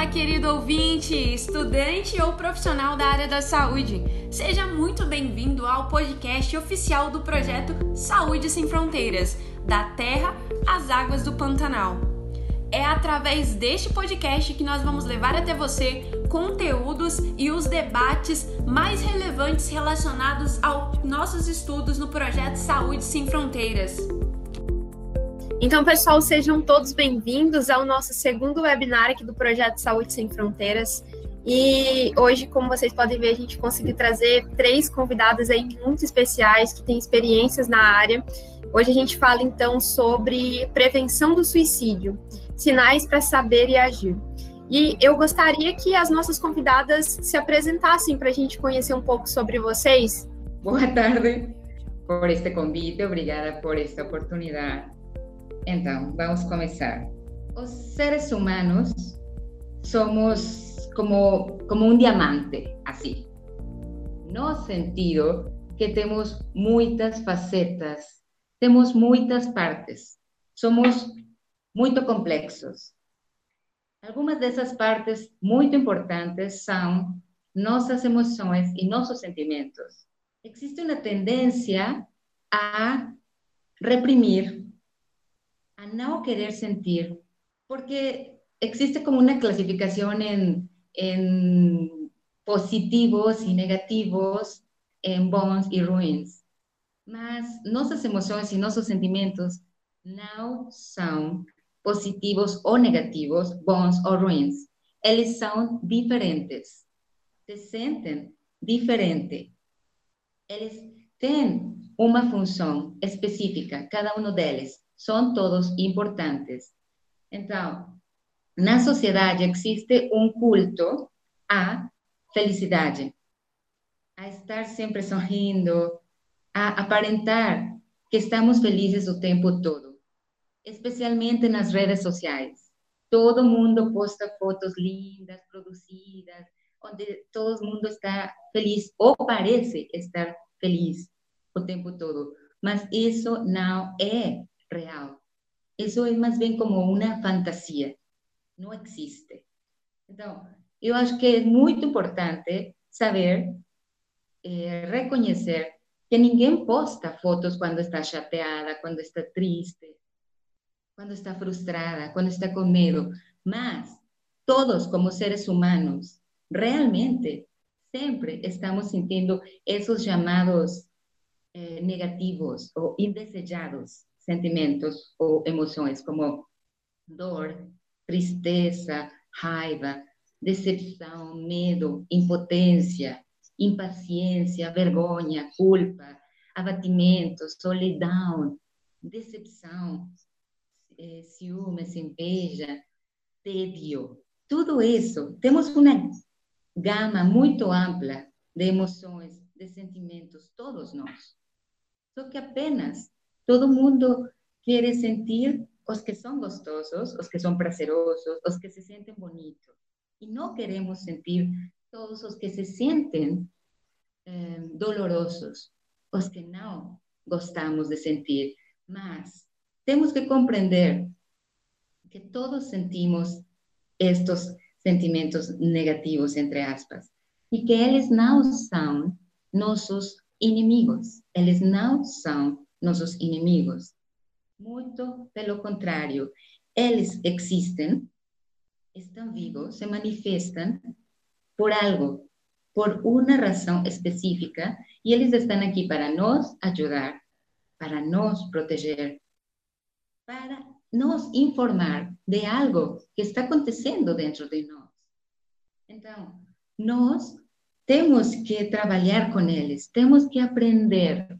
Olá, querido ouvinte, estudante ou profissional da área da saúde. Seja muito bem-vindo ao podcast oficial do projeto Saúde Sem Fronteiras, da Terra às Águas do Pantanal. É através deste podcast que nós vamos levar até você conteúdos e os debates mais relevantes relacionados aos nossos estudos no projeto Saúde Sem Fronteiras. Então, pessoal, sejam todos bem-vindos ao nosso segundo webinar aqui do Projeto Saúde Sem Fronteiras. E hoje, como vocês podem ver, a gente conseguiu trazer três convidadas aí muito especiais que têm experiências na área. Hoje a gente fala então sobre prevenção do suicídio, sinais para saber e agir. E eu gostaria que as nossas convidadas se apresentassem para a gente conhecer um pouco sobre vocês. Boa tarde por este convite, obrigada por esta oportunidade. Então, vamos começar. Os seres humanos somos como, como um diamante, assim. No sentido que temos muitas facetas, temos muitas partes, somos muito complexos. Algumas dessas partes muito importantes são nossas emoções e nossos sentimentos. Existe uma tendência a reprimir a no querer sentir, porque existe como una clasificación en, en positivos y negativos, en bons y ruins. Mas nossas emoções e nossos sentimentos não são positivos ou negativos, bons ou ruins. Eles são diferentes. Se sentem diferente. Eles têm uma função específica, cada um deles son todos importantes. Entonces, en la sociedad existe un culto a felicidad, a estar siempre sonriendo, a aparentar que estamos felices el tiempo todo, especialmente en las redes sociales. Todo mundo posta fotos lindas, producidas, donde todo el mundo está feliz o parece estar feliz el tiempo todo. Mas eso no es real. Eso es más bien como una fantasía, no existe. Entonces, yo acho que es muy importante saber, eh, reconocer que ninguém posta fotos cuando está chateada, cuando está triste, cuando está frustrada, cuando está con miedo. Mas todos como seres humanos, realmente, siempre estamos sintiendo esos llamados eh, negativos o indesejados sentimentos ou emoções como dor, tristeza, raiva, decepção, medo, impotência, impaciência, vergonha, culpa, abatimento, solidão, decepção, eh, ciúmes, inveja, tédio. Tudo isso, temos uma gama muito ampla de emoções, de sentimentos, todos nós. Só que apenas todo mundo quiere sentir los que son gostosos, los que son prazerosos, los que se sienten bonitos. Y no queremos sentir todos los que se sienten eh, dolorosos, los que no gostamos de sentir. Más, tenemos que comprender que todos sentimos estos sentimientos negativos, entre aspas, y que ellos no son nuestros inimigos, ellos no son nossos inimigos. Muito pelo contrário, eles existem, estão vivos, se manifestam por algo, por uma razão específica, e eles estão aqui para nos ajudar, para nos proteger, para nos informar de algo que está acontecendo dentro de nós. Então, nós temos que trabalhar com eles, temos que aprender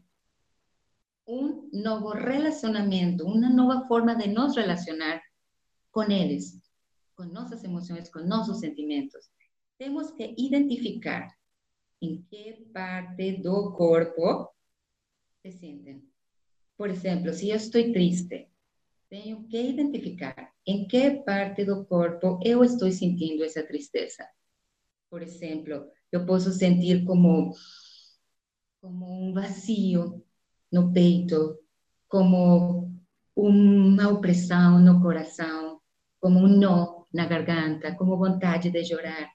un nuevo relacionamiento, una nueva forma de nos relacionar con ellos, con nuestras emociones, con nuestros sentimientos. Tenemos que identificar en qué parte del cuerpo se sienten. Por ejemplo, si yo estoy triste, tengo que identificar en qué parte del cuerpo yo estoy sintiendo esa tristeza. Por ejemplo, yo puedo sentir como, como un vacío no peito, como uma opressão no coração, como um nó na garganta, como vontade de chorar,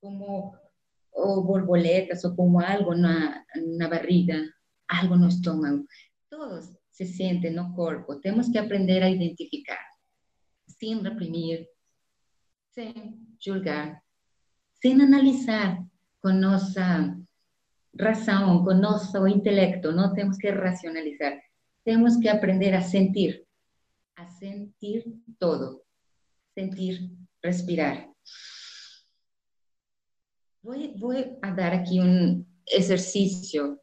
como ou borboletas ou como algo na, na barriga, algo no estômago. Todos se sentem no corpo. Temos que aprender a identificar, sem reprimir, sem julgar, sem analisar com nossa razão, com nosso intelecto. Não temos que racionalizar. Temos que aprender a sentir, a sentir todo, sentir, respirar. Vou, vou dar aqui um exercício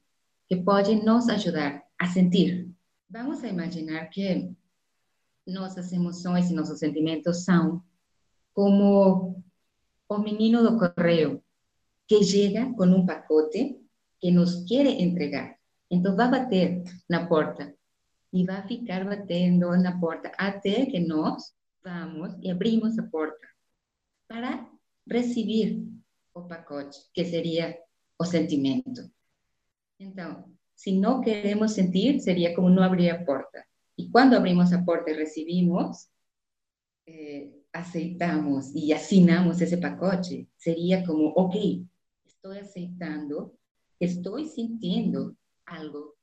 que pode nos ajudar a sentir. Vamos a imaginar que nossas emoções e nossos sentimentos são como o menino do correio que chega com um pacote que nos quer entregar. Então vai bater na porta e vai ficar batendo na porta até que nós vamos e abrimos a porta para receber o pacote, que seria o sentimento. Então, se não queremos sentir, seria como não abrir a porta. E quando abrimos a porta e recebimos, eh, aceitamos e assinamos esse pacote, seria como, ok, estou aceitando, estou sentindo algo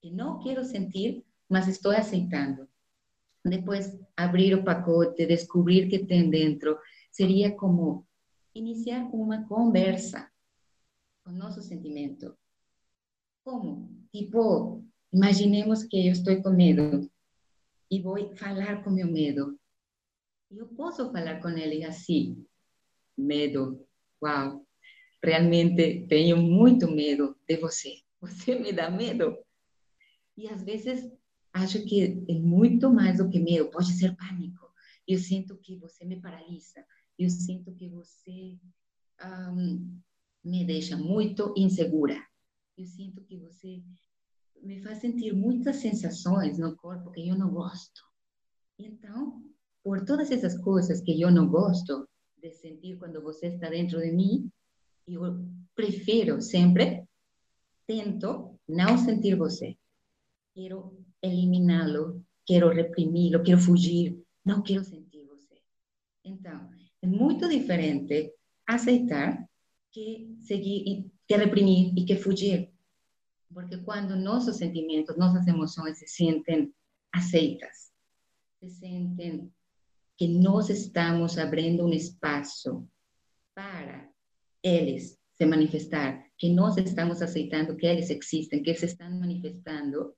que não quero sentir, mas estou aceitando. Depois, abrir o pacote, descobrir que tem dentro, seria como iniciar uma conversa com nosso sentimento. Como? Tipo, imaginemos que eu estou com medo e vou falar com meu medo. Eu posso falar com ele assim: medo, uau, realmente tenho muito medo de você. Você me dá medo. E às vezes acho que é muito mais do que medo, pode ser pânico. Eu sinto que você me paralisa eu sinto que você um, me deixa muito insegura. Eu sinto que você me faz sentir muitas sensações no corpo que eu não gosto. Então, por todas essas coisas que eu não gosto de sentir quando você está dentro de mim, eu prefiro sempre, tento não sentir você. Quero eliminá-lo, quero reprimi-lo, quero fugir, não quero sentir você. Então, é muito diferente aceitar que seguir, que reprimir e que fugir. Porque quando nossos sentimentos, nossas emoções se sentem aceitas, se sentem que nós estamos abrindo um espaço para eles se manifestar, que nós estamos aceitando que eles existem, que se estão manifestando,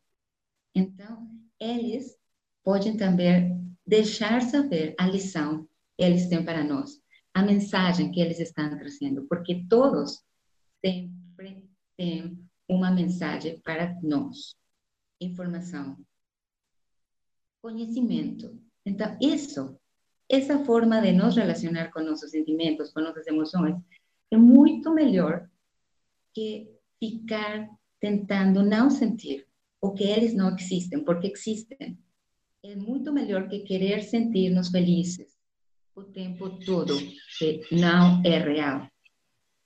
então eles podem também deixar saber a lição eles têm para nós, a mensagem que eles estão trazendo, porque todos sempre têm uma mensagem para nós. Informação, conhecimento. Então, isso, essa forma de nos relacionar com nossos sentimentos, com nossas emoções, é muito melhor que ficar tentando não sentir o que eles não existem, porque existem. É muito melhor que querer sentir-nos felizes, o tempo todo, que não é real.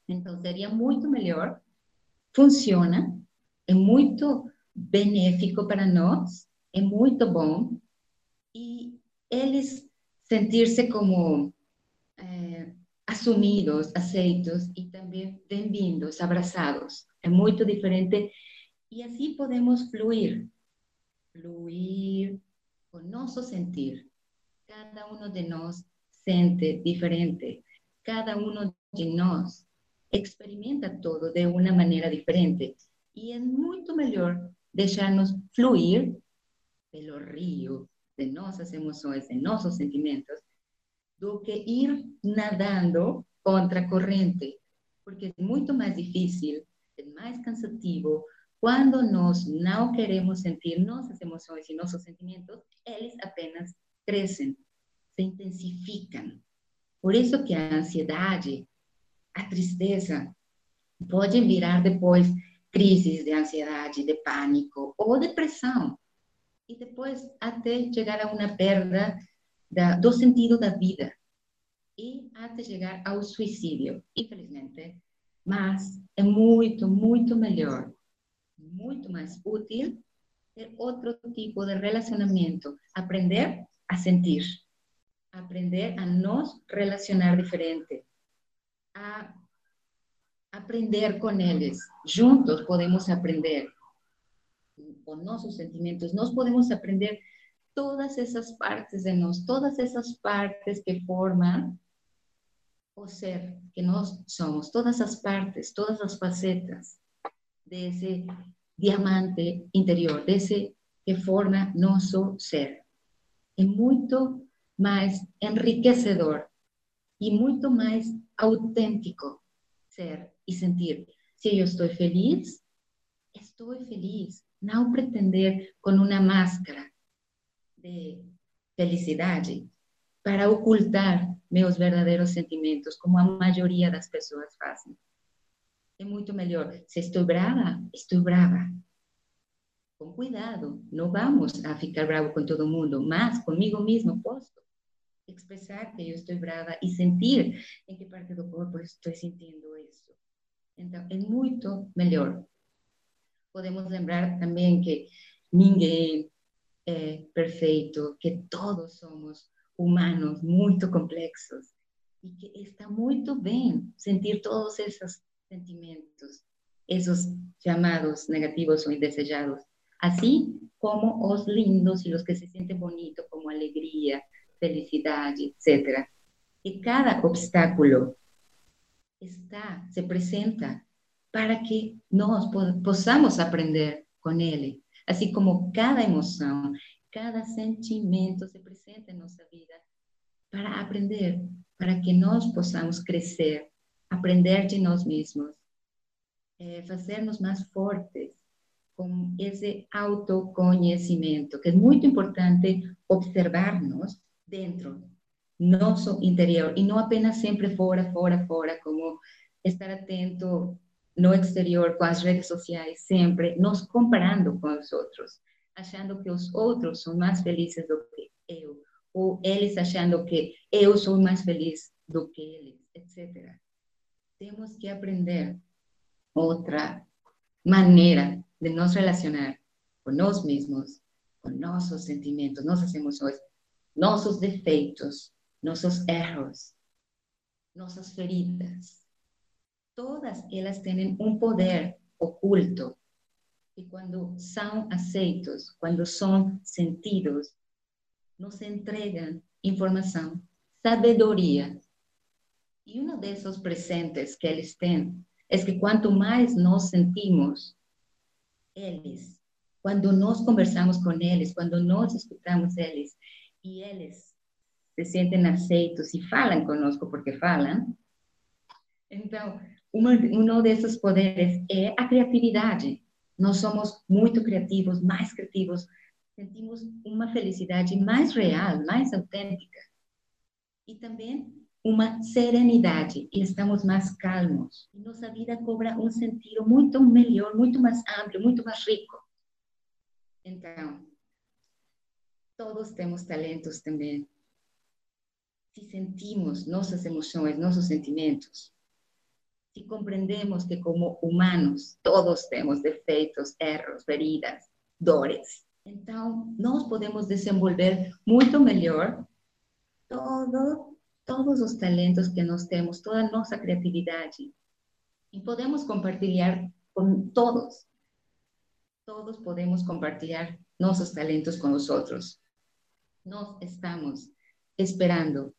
Então, seria muito melhor, funciona, é muito benéfico para nós, é muito bom, e eles sentir-se como assumidos, aceitos e também bem-vindos, abraçados. É muito diferente e assim podemos fluir, fluir com nosso sentir. Cada um de nós sente diferente. Cada uno de nós experimenta todo de uma maneira diferente. E é muito melhor deixar-nos fluir pelo rio de nossas emoções, de nossos sentimentos, do que ir nadando contra a corrente, porque é muito mais difícil, é mais cansativo. Quando nós não queremos sentir nossas emoções e nossos sentimentos, eles apenas crescem se intensificam. Por isso que a ansiedade, a tristeza, pode virar depois crises de ansiedade, de pânico ou depressão. E depois até chegar a uma perda da, do sentido da vida. E até chegar ao suicídio, infelizmente. Mas é muito, muito melhor, muito mais útil ter outro tipo de relacionamento, aprender a sentir aprender a nos relacionar diferente, a aprender con ellos. Juntos podemos aprender con nuestros sentimientos, nos podemos aprender todas esas partes de nos, todas esas partes que forman o ser que nós somos, todas as partes, todas as facetas desse diamante interior, desse que forma nosso ser. É muito mais enriquecedor e muito mais autêntico ser e sentir. Se eu estou feliz, estou feliz. Não pretender com uma máscara de felicidade para ocultar meus verdadeiros sentimentos, como a maioria das pessoas fazem. É muito melhor. Se estou brava, estou brava. Com cuidado, não vamos a ficar bravo com todo mundo, mas comigo mesmo posso expressar que eu estou brava e sentir em que parte do corpo estou sentindo isso. Então, é muito melhor. Podemos lembrar também que ninguém é perfeito, que todos somos humanos muito complexos e que está muito bem sentir todos esses sentimentos, esses chamados negativos ou indesejados, assim como os lindos e os que se sentem bonitos, como alegria, felicidade, etc. E cada obstáculo está, se apresenta para que nós possamos aprender com ele, assim como cada emoção, cada sentimento se apresenta em nossa vida para aprender, para que nós possamos crescer, aprender de nós mesmos, é, fazer-nos mais fortes com esse autoconhecimento, que é muito importante observar-nos dentro, nosso interior, e não apenas sempre fora, fora, fora, como estar atento no exterior com as redes sociais, sempre nos comparando com os outros, achando que os outros são mais felizes do que eu, ou eles achando que eu sou mais feliz do que eles, etc. Temos que aprender outra maneira de nos relacionar com nós mesmos, com nossos sentimentos, nossas emoções, nossos defeitos, nossos erros, nossas feridas. Todas elas têm um poder oculto. E quando são aceitos, quando são sentidos, nos entregam informação, sabedoria. E um desses presentes que eles têm é que quanto mais nós sentimos eles, quando nós conversamos com eles, quando nós escutamos eles, e eles se sentem aceitos e falam conosco porque falam, então, uma, um desses poderes é a criatividade. Nós somos muito criativos, mais criativos, sentimos uma felicidade mais real, mais autêntica. E também uma serenidade e estamos mais calmos. Nossa vida cobra um sentido muito melhor, muito mais amplo, muito mais rico. Então, todos temos talentos também. Se sentimos nossas emoções, nossos sentimentos, se compreendemos que como humanos todos temos defeitos, erros, feridas, dores, então nós podemos desenvolver muito melhor todo, todos os talentos que nós temos, toda a nossa criatividade. E podemos compartilhar com todos. Todos podemos compartilhar nossos talentos com os outros. Nós estamos esperando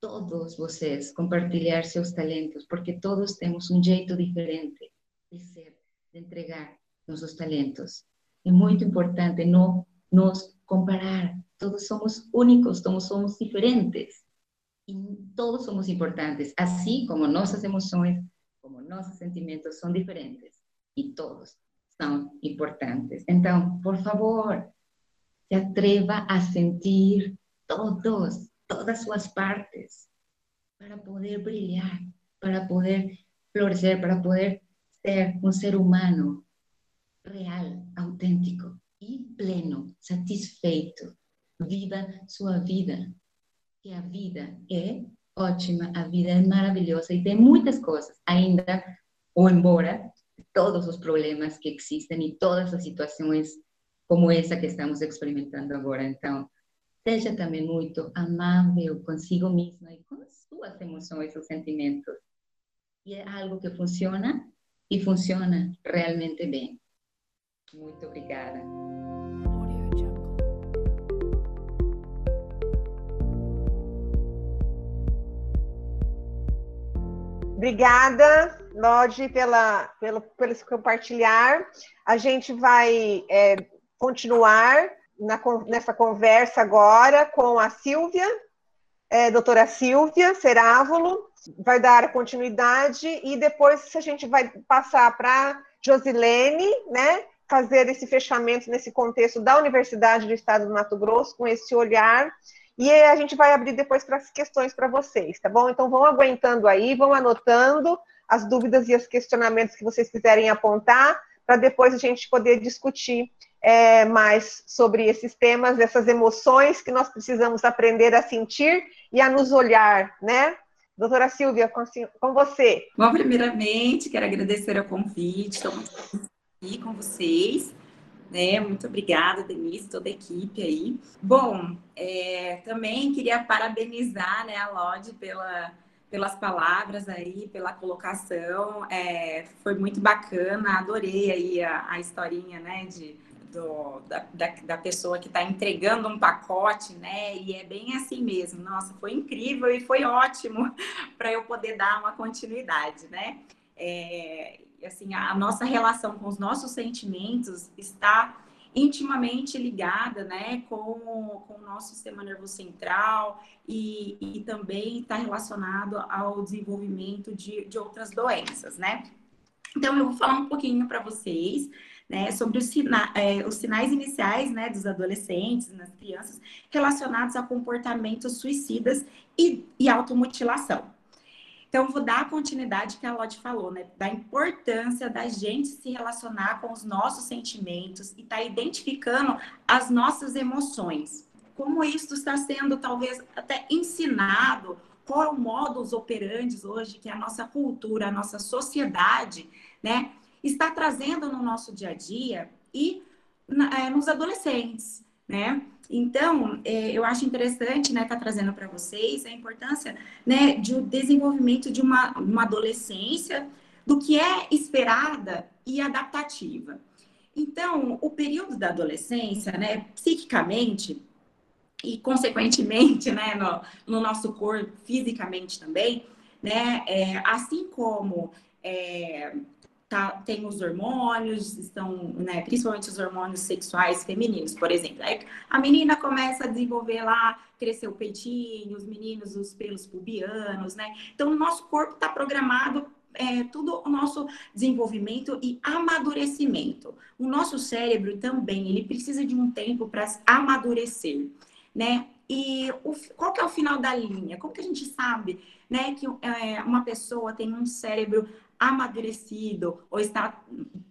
todos vocês compartilhar seus talentos, porque todos temos um jeito diferente de ser, de entregar nossos talentos. É muito importante não nos comparar. Todos somos únicos, todos somos diferentes. E todos somos importantes, assim como nossas emoções, como nossos sentimentos são diferentes. E todos são importantes. Então, por favor, se atreva a sentir todos, todas suas partes, para poder brilhar, para poder florescer, para poder ser um ser humano real, autêntico e pleno, satisfeito. Viva sua vida, que a vida é ótima, a vida é maravilhosa e tem muitas coisas ainda, ou embora todos os problemas que existem e todas as situações como essa que estamos experimentando agora. Então, seja também muito amável consigo mesma e com as suas emoções e sentimentos. E é algo que funciona e funciona realmente bem. Muito obrigada. Obrigada, Lodi, pela, pelo, pelo compartilhar. A gente vai é, continuar na, nessa conversa agora com a Silvia, é, doutora Silvia Cerávulo, vai dar continuidade e depois a gente vai passar para Josilene, né, fazer esse fechamento nesse contexto da Universidade do Estado do Mato Grosso, com esse olhar, e a gente vai abrir depois para as questões para vocês, tá bom? Então vão aguentando aí, vão anotando as dúvidas e os questionamentos que vocês quiserem apontar, para depois a gente poder discutir é, mais sobre esses temas, essas emoções que nós precisamos aprender a sentir e a nos olhar, né? Doutora Silvia, com, com você. Bom, primeiramente, quero agradecer o convite, estou muito aqui com vocês. Né? Muito obrigada, Denise, toda a equipe aí. Bom, é, também queria parabenizar né, a Lodi pela, pelas palavras aí, pela colocação. É, foi muito bacana, adorei aí a, a historinha, né, de do, da, da, da, pessoa que está entregando um pacote, né? E é bem assim mesmo. Nossa, foi incrível e foi ótimo para eu poder dar uma continuidade, né? É, assim, a, a nossa relação com os nossos sentimentos está intimamente ligada né, com, com o nosso sistema nervoso central e, e também está relacionado ao desenvolvimento de, de outras doenças, né? Então, eu vou falar um pouquinho para vocês né, sobre os, sina é, os, sinais iniciais né, dos adolescentes, nas crianças, relacionados a comportamentos suicidas e, e automutilação. Então, vou dar a continuidade que a Lodi falou, né? Da importância da gente se relacionar com os nossos sentimentos e estar tá identificando as nossas emoções. Como isso está sendo, talvez, até ensinado, qual é o modus operandi hoje que a nossa cultura, a nossa sociedade, né? Está trazendo no nosso dia a dia e é, nos adolescentes, né? Então, é, eu acho interessante, né, estar tá trazendo para vocês a importância, né, de desenvolvimento de uma, uma adolescência, do que é esperada e adaptativa. Então, o período da adolescência, né, psiquicamente e consequentemente, né, no, no nosso corpo, fisicamente também, né, é, assim como é, tá, tem os hormônios, estão, né, principalmente os hormônios sexuais femininos, por exemplo. Aí a menina começa a desenvolver lá, crescer o peitinho, os meninos, os pelos pubianos, né? Então, o nosso corpo está programado é, tudo o nosso desenvolvimento e amadurecimento. O nosso cérebro também, ele precisa de um tempo para amadurecer, né? E o, qual que é o final da linha? Como que a gente sabe, né, que é, uma pessoa tem um cérebro amadurecido ou está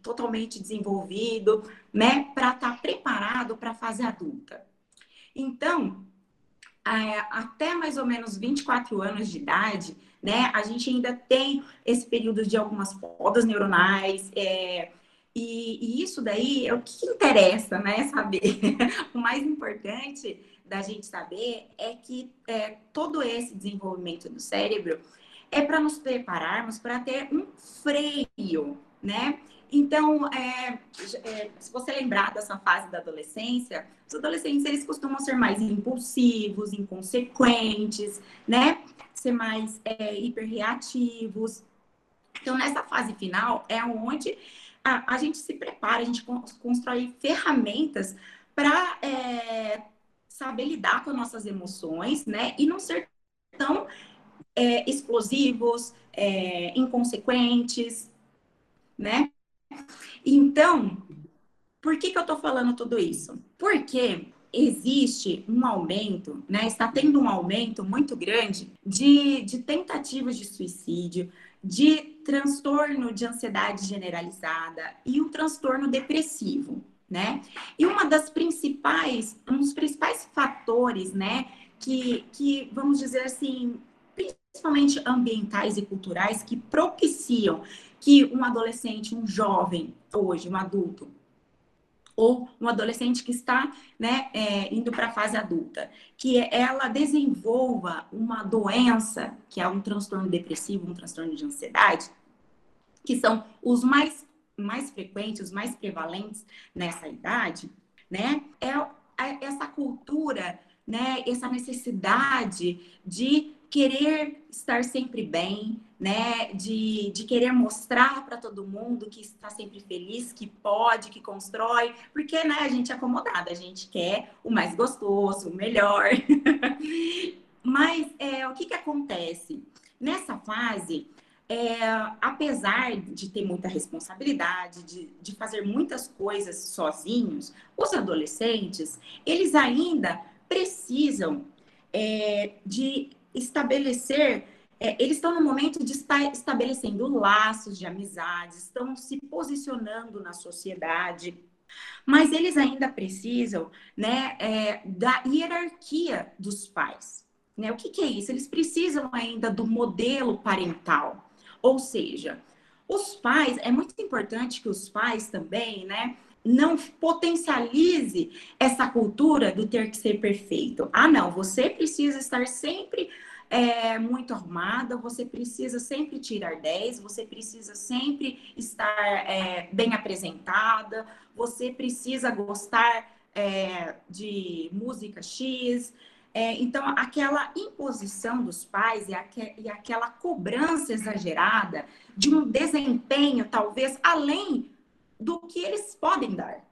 totalmente desenvolvido, né, para estar tá preparado para a fase adulta. Então, é, até mais ou menos 24 anos de idade, né, a gente ainda tem esse período de algumas podas neuronais, é, e, e, isso daí é o que interessa, né, saber. o mais importante da gente saber é que é, todo esse desenvolvimento do cérebro é para nos prepararmos para ter um freio, né? Então, é, é, se você lembrar dessa fase da adolescência, os adolescentes eles costumam ser mais impulsivos, inconsequentes, né? Ser mais é, hiperreativos. Então, nessa fase final é onde a, a gente se prepara, a gente constrói ferramentas para é, saber lidar com nossas emoções, né? E não ser tão é, explosivos, é, inconsequentes, né? Então, por que, que eu estou falando tudo isso? Porque existe um aumento, né? Está tendo um aumento muito grande de, de tentativas de suicídio, de transtorno de ansiedade generalizada e o transtorno depressivo, né? E uma das principais, um dos principais fatores, né, que, que vamos dizer assim, principalmente ambientais e culturais, que propiciam que um adolescente, um jovem, hoje, um adulto, ou um adolescente que está né, é, indo para a fase adulta, que ela desenvolva uma doença, que é um transtorno depressivo, um transtorno de ansiedade, que são os mais, mais frequentes, os mais prevalentes nessa idade, né? É essa cultura, né? Essa necessidade de querer estar sempre bem, né? De, de querer mostrar para todo mundo que está sempre feliz, que pode, que constrói, porque né, a gente é acomodada, a gente quer o mais gostoso, o melhor. Mas é, o que, que acontece? Nessa fase, é, apesar de ter muita responsabilidade, de, de fazer muitas coisas sozinhos, os adolescentes, eles ainda precisam é, de estabelecer, é, eles estão no momento de estar estabelecendo laços de amizade, estão se posicionando na sociedade, mas eles ainda precisam né, é, da hierarquia dos pais. Né? O que, que é isso? Eles precisam ainda do modelo parental. Ou seja, os pais, é muito importante que os pais também, né? Não potencialize essa cultura do ter que ser perfeito. Ah, não, você precisa estar sempre é, muito arrumada, você precisa sempre tirar 10, você precisa sempre estar é, bem apresentada, você precisa gostar é, de música X. É, então, aquela imposição dos pais e, aqu e aquela cobrança exagerada de um desempenho, talvez, além do que eles podem dar,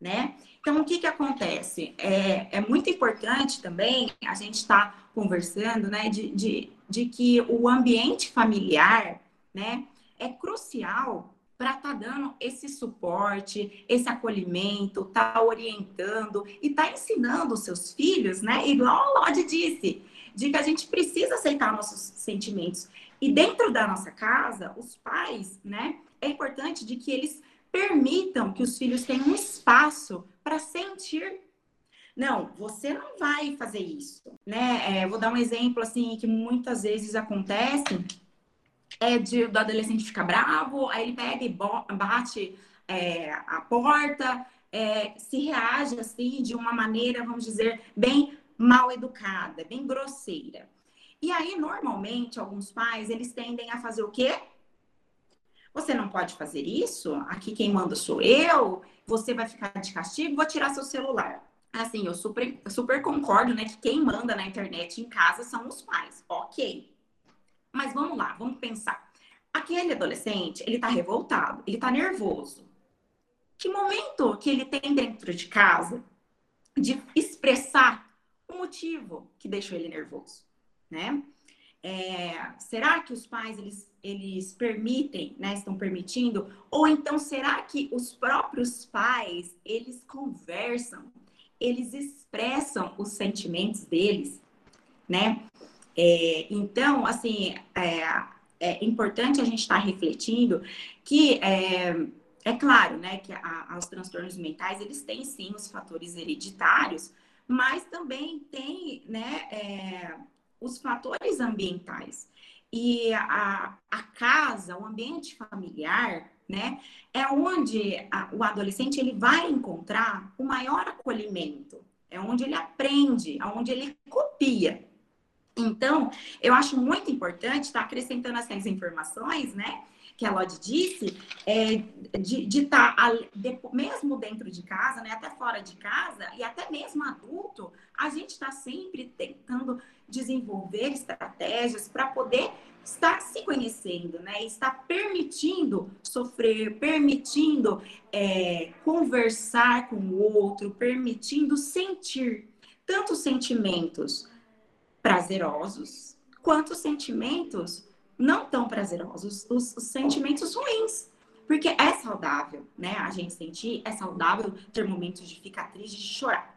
né? Então, o que que acontece? É, é muito importante também a gente estar tá conversando, né, de, de, de que o ambiente familiar, né, é crucial para estar tá dando esse suporte, esse acolhimento, tá orientando e tá ensinando os seus filhos, né? Igual a Lodi disse, de que a gente precisa aceitar nossos sentimentos. E dentro da nossa casa, os pais, né? É importante de que eles permitam que os filhos tenham um espaço para sentir. Não, você não vai fazer isso, né? É, vou dar um exemplo assim que muitas vezes acontece é de, do adolescente ficar bravo, aí ele pega e bate é, a porta, é, se reage assim de uma maneira, vamos dizer, bem mal educada, bem grosseira. E aí, normalmente, alguns pais, eles tendem a fazer o quê? Você não pode fazer isso? Aqui quem manda sou eu. Você vai ficar de castigo, vou tirar seu celular. Assim, eu super, super concordo, né, que quem manda na internet em casa são os pais. Ok. Mas vamos lá, vamos pensar. Aquele adolescente, ele tá revoltado, ele tá nervoso. Que momento que ele tem dentro de casa de expressar o motivo que deixou ele nervoso, né? É, será que os pais eles, eles permitem, né, estão permitindo? Ou então será que os próprios pais eles conversam, eles expressam os sentimentos deles, né? É, então, assim, é, é, importante a gente estar tá refletindo que é, é claro, né, que a, os transtornos mentais eles têm sim os fatores hereditários, mas também tem, né, é, os fatores ambientais. E a, a casa, o ambiente familiar, né, é onde a, o adolescente ele vai encontrar o maior acolhimento, é onde ele aprende, é onde ele copia. Então, eu acho muito importante estar acrescentando essas informações, né? Que a Lodi disse, é, de estar, tá, mesmo dentro de casa, né, até fora de casa, e até mesmo adulto, a gente está sempre tentando desenvolver estratégias para poder estar se conhecendo, né? Estar permitindo sofrer, permitindo é, conversar com o outro, permitindo sentir tanto sentimentos prazerosos quanto sentimentos não tão prazerosos, os, os sentimentos ruins. Porque é saudável, né? A gente sentir, é saudável ter momentos de ficar triste, de chorar.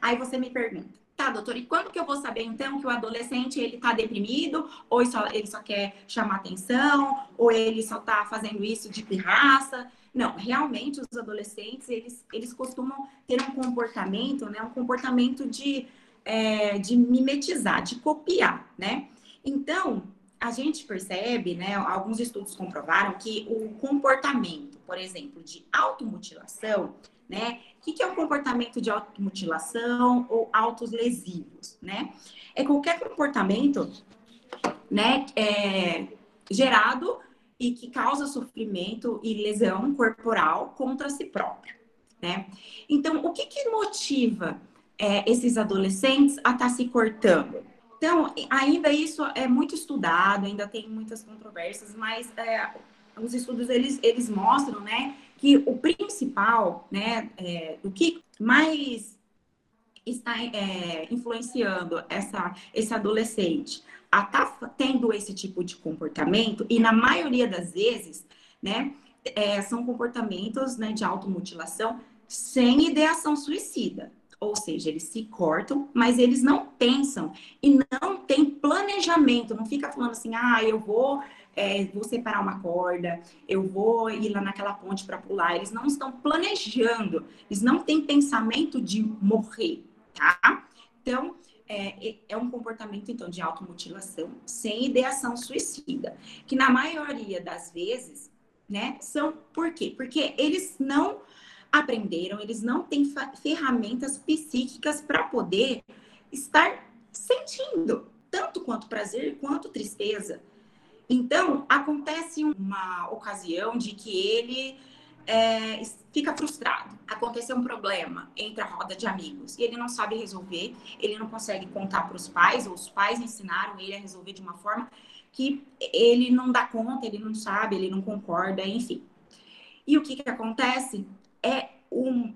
Aí você me pergunta, tá, doutor, e quando que eu vou saber então que o adolescente ele tá deprimido, ou só, ele só quer chamar atenção, ou ele só tá fazendo isso de pirraça? Não, realmente os adolescentes, eles, eles costumam ter um comportamento, né, um comportamento de, é, de mimetizar, de copiar, né? Então, a gente percebe, né, alguns estudos comprovaram que o comportamento, por exemplo, de automutilação, né? O que, que é um comportamento de automutilação ou autos lesivos, né? É qualquer comportamento, né, é, gerado e que causa sofrimento e lesão corporal contra si próprio, né? Então, o que, que motiva é, esses adolescentes a estar tá se cortando? Então, ainda isso é muito estudado, ainda tem muitas controvérsias, mas é, os estudos eles, eles mostram, né, que o principal, né, é, o que mais está é, influenciando essa, esse adolescente a estar tá tendo esse tipo de comportamento, e na maioria das vezes, né, é, são comportamentos né, de automutilação sem ideação suicida. Ou seja, eles se cortam, mas eles não pensam e não tem planejamento. Não fica falando assim, ah, eu vou, é, vou separar uma corda, eu vou ir lá naquela ponte para pular. Eles não estão planejando, eles não têm pensamento de morrer, tá? Então, é, é um comportamento, então, de automutilação sem ideação suicida, que na maioria das vezes, né, são por quê? Porque eles não aprenderam, eles não têm ferramentas psíquicas para poder estar sentindo tanto quanto prazer quanto tristeza. Então, acontece uma ocasião de que ele é, fica frustrado. Aconteceu um problema entre a roda de amigos e ele não sabe resolver, ele não consegue contar para os pais, ou os pais ensinaram ele a resolver de uma forma que ele não dá conta, ele não sabe, ele não concorda, enfim. E o que, que acontece? é um,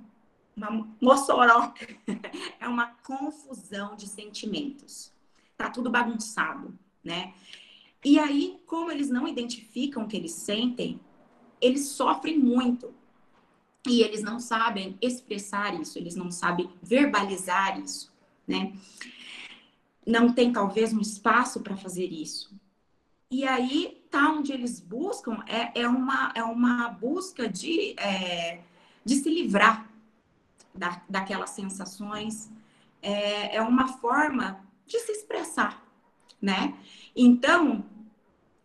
uma mossoró, é uma confusão de sentimentos. Tá tudo bagunçado, né? E aí, como eles não identificam o que eles sentem, eles sofrem muito. E eles não sabem expressar isso, eles não sabem verbalizar isso, né? Não tem talvez um espaço para fazer isso. E aí tá onde eles buscam é, é, uma, é uma busca de é, de se livrar da, daquelas sensações. É, é uma forma de se expressar, né? Então,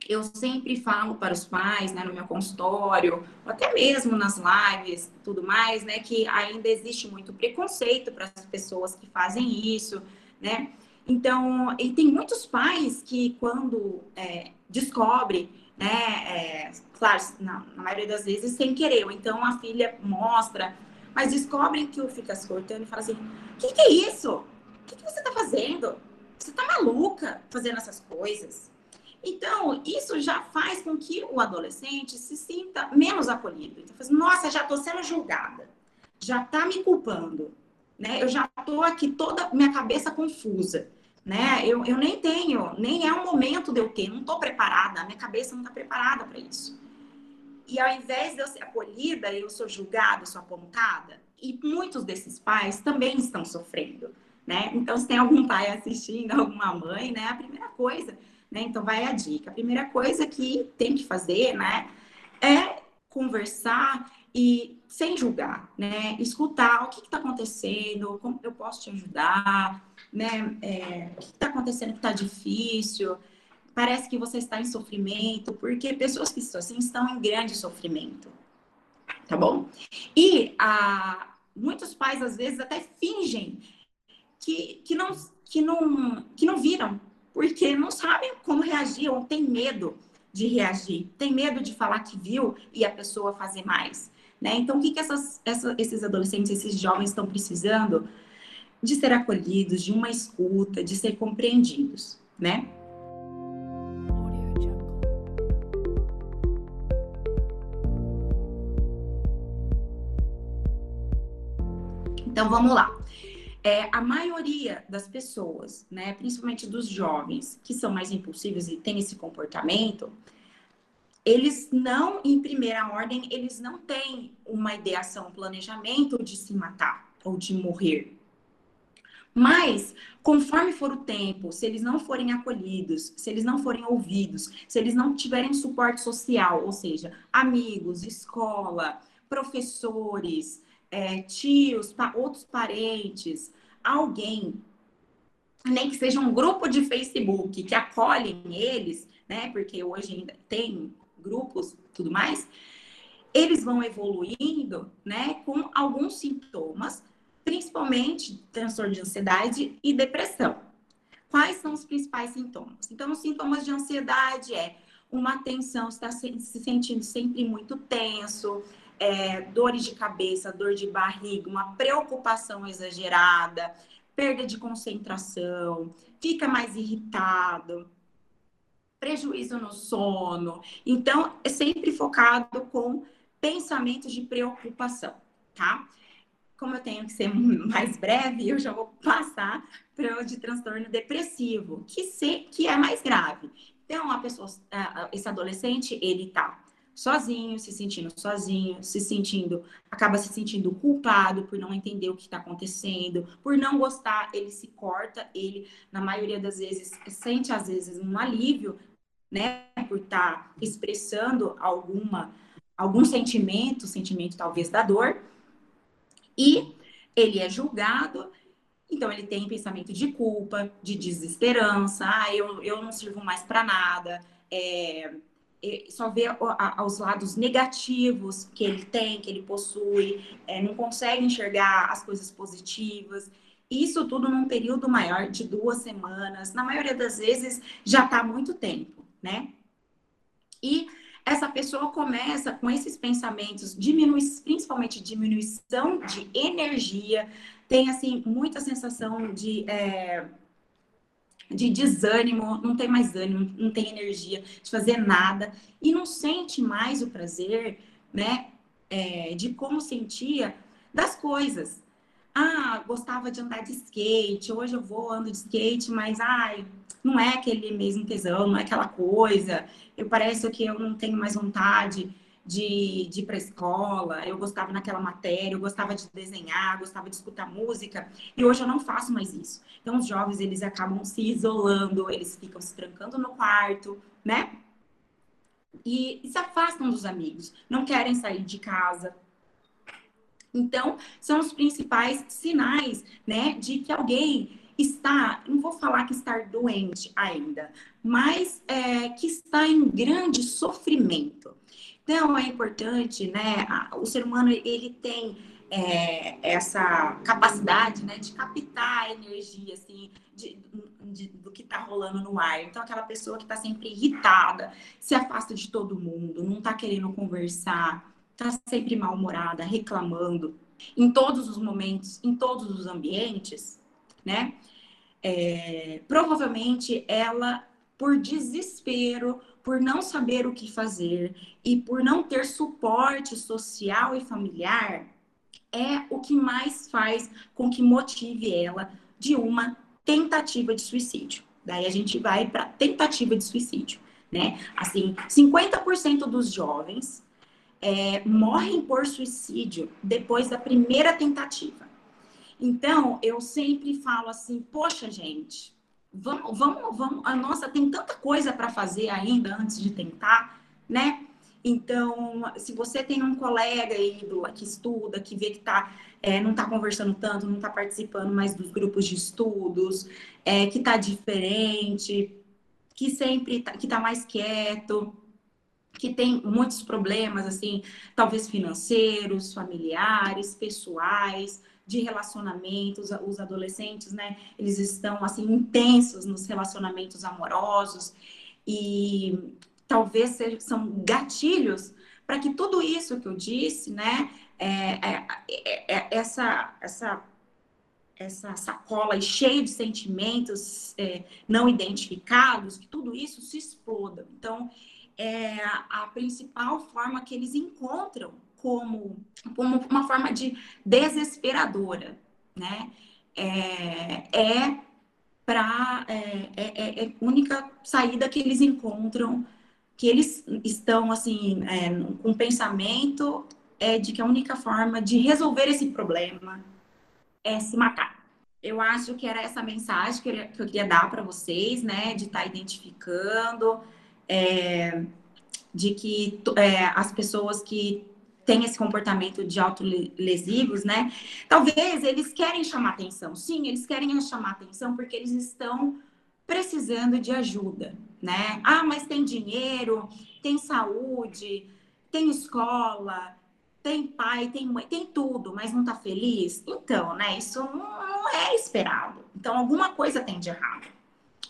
eu sempre falo para os pais, né, no meu consultório, até mesmo nas lives, tudo mais, né, que ainda existe muito preconceito para as pessoas que fazem isso, né? Então, e tem muitos pais que quando é, descobrem né? É, claro, na, na, maioria das vezes sem querer. Ou então a filha mostra, mas descobrem que o fica se cortando e fala assim: o que, que, é isso? O que, que você está fazendo? Você está maluca fazendo essas coisas? Então, isso já faz com que o adolescente se sinta menos acolhido. Então, assim, nossa, já estou sendo julgada, já está me culpando, né? Eu já estou aqui toda minha cabeça confusa né? Eu, eu nem tenho, nem é o momento de eu ter, não estou preparada, a minha cabeça não está preparada para isso. E ao invés de eu ser acolhida, eu sou julgada, sou apontada. E muitos desses pais também estão sofrendo, né? Então, se tem algum pai assistindo, alguma mãe, né? A primeira coisa, né? Então, vai a dica. A primeira coisa que tem que fazer, né? É conversar e sem julgar, né? Escutar o que está acontecendo, como eu posso te ajudar, né? É, o que está acontecendo que está difícil? Parece que você está em sofrimento, porque pessoas que estão assim estão em grande sofrimento, tá bom? E a, muitos pais às vezes até fingem que, que, não, que, não, que não viram, porque não sabem como reagir ou tem medo de reagir, tem medo de falar que viu e a pessoa fazer mais. Né? Então, o que, que essas, essa, esses adolescentes, esses jovens estão precisando? de ser acolhidos, de uma escuta, de ser compreendidos, né? Então vamos lá. É, a maioria das pessoas, né, principalmente dos jovens, que são mais impulsivos e têm esse comportamento, eles não, em primeira ordem, eles não têm uma ideação, um planejamento de se matar ou de morrer. Mas, conforme for o tempo, se eles não forem acolhidos, se eles não forem ouvidos, se eles não tiverem suporte social, ou seja, amigos, escola, professores, é, tios, pa outros parentes, alguém, nem que seja um grupo de Facebook que acolhem eles, né? Porque hoje ainda tem grupos, tudo mais. eles vão evoluindo, né, com alguns sintomas, principalmente transtorno de ansiedade e depressão. Quais são os principais sintomas? Então, os sintomas de ansiedade é uma tensão, está se sentindo sempre muito tenso, é, dores de cabeça, dor de barriga, uma preocupação exagerada, perda de concentração, fica mais irritado, prejuízo no sono. Então, é sempre focado com pensamentos de preocupação, tá? Como eu tenho que ser mais breve, eu já vou passar para o de transtorno depressivo, que, se, que é mais grave. Então, a pessoa, esse adolescente, ele tá sozinho, se sentindo sozinho, se sentindo, acaba se sentindo culpado por não entender o que está acontecendo, por não gostar, ele se corta, ele, na maioria das vezes, sente às vezes um alívio, né, por estar tá expressando alguma, algum sentimento, sentimento talvez da dor, e ele é julgado, então ele tem pensamento de culpa, de desesperança, ah, eu, eu não sirvo mais para nada, é, só vê os lados negativos que ele tem, que ele possui, é, não consegue enxergar as coisas positivas. Isso tudo num período maior de duas semanas, na maioria das vezes já está muito tempo, né? E essa pessoa começa com esses pensamentos, diminui, principalmente diminuição de energia, tem assim muita sensação de é, de desânimo, não tem mais ânimo, não tem energia de fazer nada e não sente mais o prazer, né, é, de como sentia das coisas. Ah, gostava de andar de skate, hoje eu vou ando de skate, mas ai, não é aquele mesmo tesão, não é aquela coisa. Eu pareço que eu não tenho mais vontade de, de ir para a escola, eu gostava naquela matéria, eu gostava de desenhar, gostava de escutar música, e hoje eu não faço mais isso. Então, os jovens, eles acabam se isolando, eles ficam se trancando no quarto, né? E, e se afastam dos amigos, não querem sair de casa. Então, são os principais sinais, né, de que alguém está, não vou falar que está doente ainda, mas é, que está em grande sofrimento. Então, é importante, né? O ser humano, ele tem é, essa capacidade, né, de captar a energia, assim, de, de, do que está rolando no ar. Então, aquela pessoa que está sempre irritada, se afasta de todo mundo, não está querendo conversar, está sempre mal-humorada, reclamando, em todos os momentos, em todos os ambientes, né? É, provavelmente ela, por desespero, por não saber o que fazer e por não ter suporte social e familiar, é o que mais faz com que motive ela de uma tentativa de suicídio. Daí a gente vai para tentativa de suicídio, né? Assim, 50% dos jovens é, morrem por suicídio depois da primeira tentativa. Então, eu sempre falo assim, poxa, gente, vamos, vamos, vamos. A nossa tem tanta coisa para fazer ainda antes de tentar, né? Então, se você tem um colega aí do, que estuda, que vê que tá, é, não está conversando tanto, não está participando mais dos grupos de estudos, é, que está diferente, que sempre tá, que está mais quieto, que tem muitos problemas, assim, talvez financeiros, familiares, pessoais, de relacionamentos, os adolescentes, né, eles estão assim intensos nos relacionamentos amorosos e talvez sejam, são gatilhos para que tudo isso que eu disse, né, é, é, é, é essa essa essa sacola cheia de sentimentos é, não identificados, que tudo isso se exploda. Então, é a principal forma que eles encontram como, como uma forma de desesperadora, né? É, é para é, é, é, é, única saída que eles encontram, que eles estão assim é, com pensamento é de que a única forma de resolver esse problema é se matar. Eu acho que era essa mensagem que eu, que eu queria dar para vocês, né? De estar tá identificando, é, de que é, as pessoas que tem esse comportamento de autolesivos, né? Talvez eles querem chamar atenção. Sim, eles querem chamar atenção porque eles estão precisando de ajuda, né? Ah, mas tem dinheiro, tem saúde, tem escola, tem pai, tem mãe, tem tudo, mas não tá feliz? Então, né, isso não é esperado. Então, alguma coisa tem de errado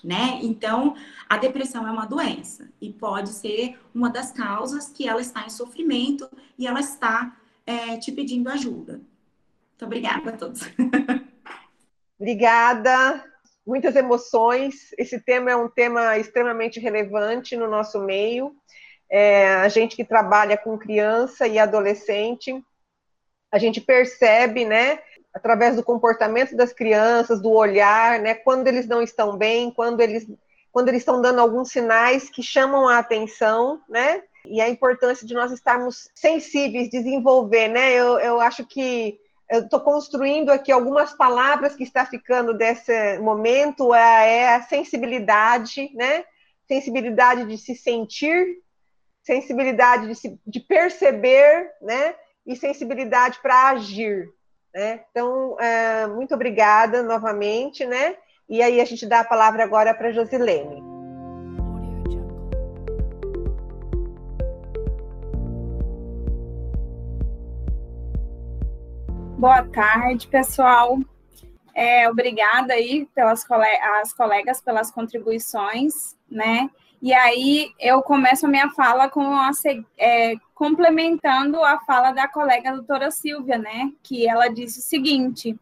né? Então, a depressão é uma doença e pode ser uma das causas que ela está em sofrimento e ela está é, te pedindo ajuda. Muito obrigada a todos. Obrigada. Muitas emoções. Esse tema é um tema extremamente relevante no nosso meio. É, a gente que trabalha com criança e adolescente, a gente percebe, né, através do comportamento das crianças, do olhar, né? Quando eles não estão bem, quando eles, quando eles estão dando alguns sinais que chamam a atenção, né? E a importância de nós estarmos sensíveis, desenvolver, né? Eu, eu acho que eu estou construindo aqui algumas palavras que está ficando desse momento é, é a sensibilidade, né? Sensibilidade de se sentir, sensibilidade de, se, de perceber, né? E sensibilidade para agir, né? Então, é, muito obrigada novamente, né? E aí a gente dá a palavra agora para Josilene. Boa tarde, pessoal. É, obrigada aí pelas as colegas pelas contribuições, né? E aí eu começo a minha fala com a, é, complementando a fala da colega doutora Silvia, né? Que ela disse o seguinte: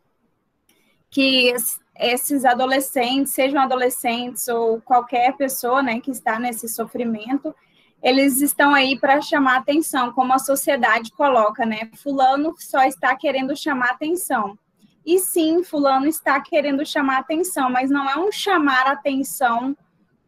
que esses adolescentes, sejam adolescentes ou qualquer pessoa, né, que está nesse sofrimento, eles estão aí para chamar atenção, como a sociedade coloca, né? Fulano só está querendo chamar atenção. E sim, fulano está querendo chamar atenção, mas não é um chamar atenção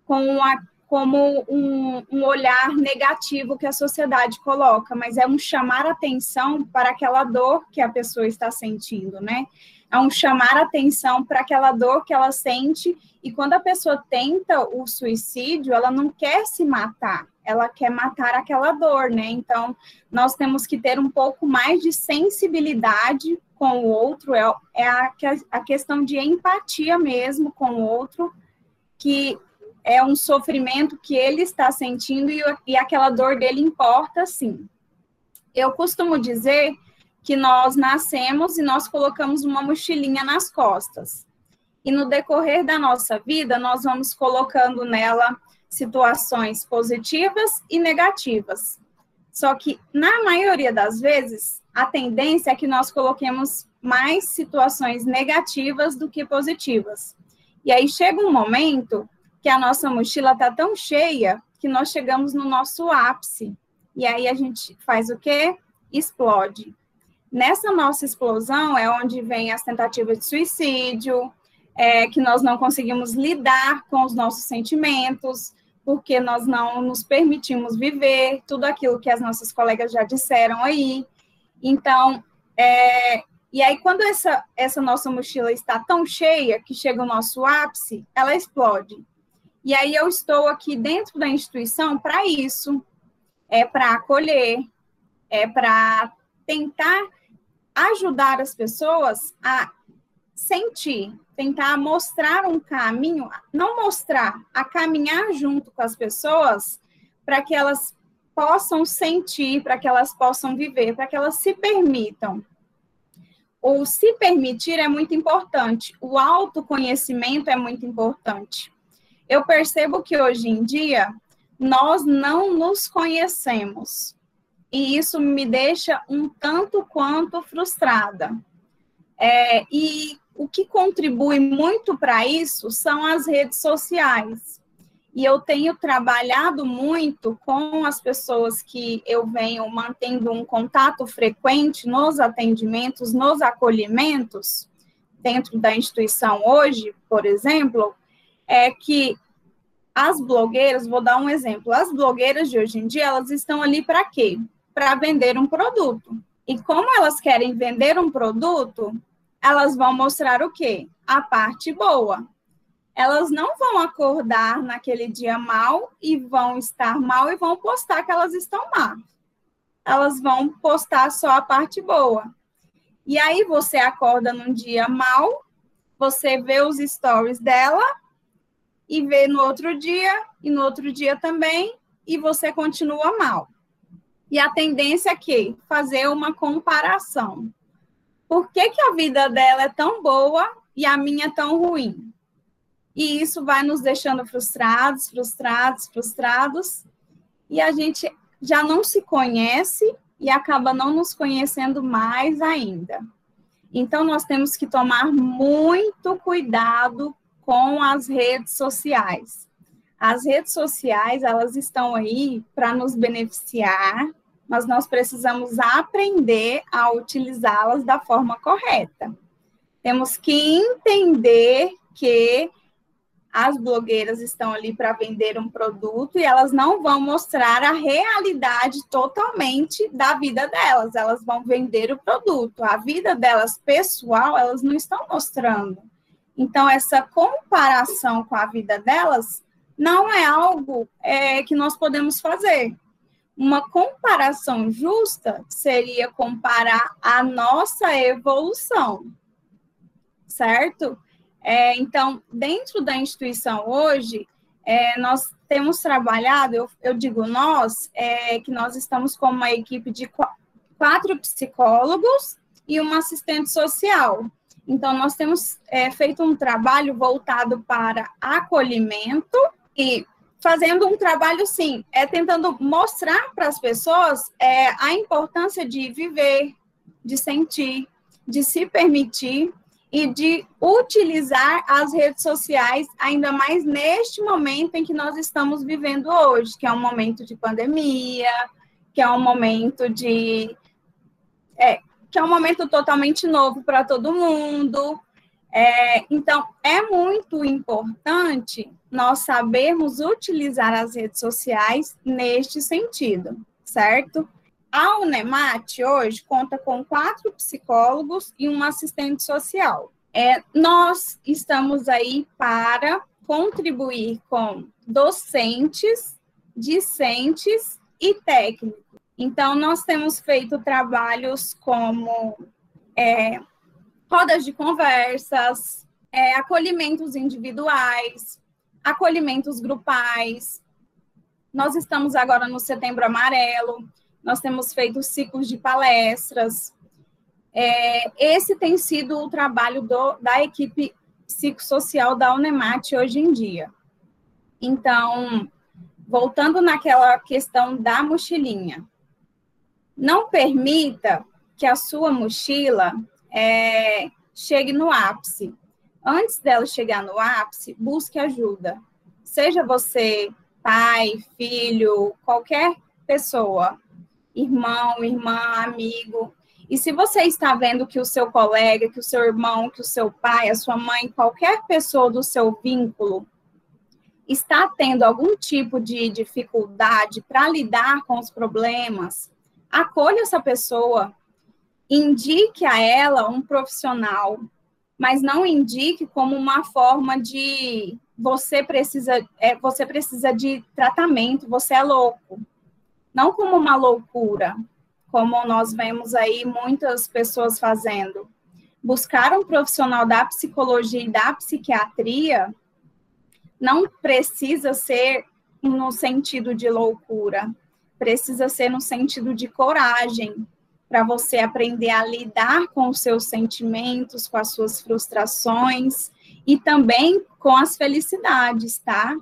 com a como um, um, olhar negativo que a sociedade coloca, mas é um chamar atenção para aquela dor que a pessoa está sentindo, né? É um chamar atenção para aquela dor que ela sente, e quando a pessoa tenta o suicídio, ela não quer se matar, ela quer matar aquela dor, né? Então, nós temos que ter um pouco mais de sensibilidade com o outro, é, é a, a questão de empatia mesmo com o outro, que é um sofrimento que ele está sentindo e, e aquela dor dele importa sim. Eu costumo dizer que nós nascemos e nós colocamos uma mochilinha nas costas. E no decorrer da nossa vida, nós vamos colocando nela situações positivas e negativas. Só que, na maioria das vezes, a tendência é que nós coloquemos mais situações negativas do que positivas. E aí chega um momento que a nossa mochila está tão cheia que nós chegamos no nosso ápice. E aí a gente faz o quê? Explode. Nessa nossa explosão é onde vem as tentativas de suicídio, é, que nós não conseguimos lidar com os nossos sentimentos, porque nós não nos permitimos viver tudo aquilo que as nossas colegas já disseram aí. Então, é, e aí quando essa, essa nossa mochila está tão cheia que chega o nosso ápice, ela explode. E aí eu estou aqui dentro da instituição para isso, é para acolher, é para tentar ajudar as pessoas a sentir, tentar mostrar um caminho, não mostrar, a caminhar junto com as pessoas para que elas possam sentir, para que elas possam viver, para que elas se permitam. O se permitir é muito importante, o autoconhecimento é muito importante eu percebo que hoje em dia nós não nos conhecemos. E isso me deixa um tanto quanto frustrada. É, e o que contribui muito para isso são as redes sociais. E eu tenho trabalhado muito com as pessoas que eu venho mantendo um contato frequente nos atendimentos, nos acolhimentos, dentro da instituição hoje, por exemplo, é que as blogueiras, vou dar um exemplo, as blogueiras de hoje em dia, elas estão ali para quê? Para vender um produto. E como elas querem vender um produto, elas vão mostrar o quê? A parte boa. Elas não vão acordar naquele dia mal e vão estar mal e vão postar que elas estão mal. Elas vão postar só a parte boa. E aí você acorda num dia mal, você vê os stories dela e vê no outro dia, e no outro dia também, e você continua mal. E a tendência é que fazer uma comparação. Por que, que a vida dela é tão boa e a minha é tão ruim? E isso vai nos deixando frustrados, frustrados, frustrados, e a gente já não se conhece e acaba não nos conhecendo mais ainda. Então, nós temos que tomar muito cuidado com as redes sociais. As redes sociais, elas estão aí para nos beneficiar, mas nós precisamos aprender a utilizá-las da forma correta. Temos que entender que as blogueiras estão ali para vender um produto e elas não vão mostrar a realidade totalmente da vida delas, elas vão vender o produto. A vida delas pessoal, elas não estão mostrando. Então, essa comparação com a vida delas não é algo é, que nós podemos fazer. Uma comparação justa seria comparar a nossa evolução, certo? É, então, dentro da instituição hoje, é, nós temos trabalhado, eu, eu digo nós, é, que nós estamos com uma equipe de quatro psicólogos e uma assistente social. Então, nós temos é, feito um trabalho voltado para acolhimento e fazendo um trabalho, sim, é tentando mostrar para as pessoas é, a importância de viver, de sentir, de se permitir e de utilizar as redes sociais, ainda mais neste momento em que nós estamos vivendo hoje, que é um momento de pandemia, que é um momento de. É, que é um momento totalmente novo para todo mundo. É, então, é muito importante nós sabermos utilizar as redes sociais neste sentido, certo? A Unemat hoje conta com quatro psicólogos e um assistente social. É, nós estamos aí para contribuir com docentes, discentes e técnicos. Então, nós temos feito trabalhos como é, rodas de conversas, é, acolhimentos individuais, acolhimentos grupais. Nós estamos agora no Setembro Amarelo, nós temos feito ciclos de palestras. É, esse tem sido o trabalho do, da equipe psicossocial da Unemat hoje em dia. Então, voltando naquela questão da mochilinha, não permita que a sua mochila é, chegue no ápice. Antes dela chegar no ápice, busque ajuda. Seja você pai, filho, qualquer pessoa, irmão, irmã, amigo. E se você está vendo que o seu colega, que o seu irmão, que o seu pai, a sua mãe, qualquer pessoa do seu vínculo está tendo algum tipo de dificuldade para lidar com os problemas, acolha essa pessoa, indique a ela um profissional, mas não indique como uma forma de você precisa, é, você precisa de tratamento, você é louco. Não como uma loucura, como nós vemos aí muitas pessoas fazendo. Buscar um profissional da psicologia e da psiquiatria não precisa ser no sentido de loucura, precisa ser no sentido de coragem, para você aprender a lidar com os seus sentimentos, com as suas frustrações e também com as felicidades, tá?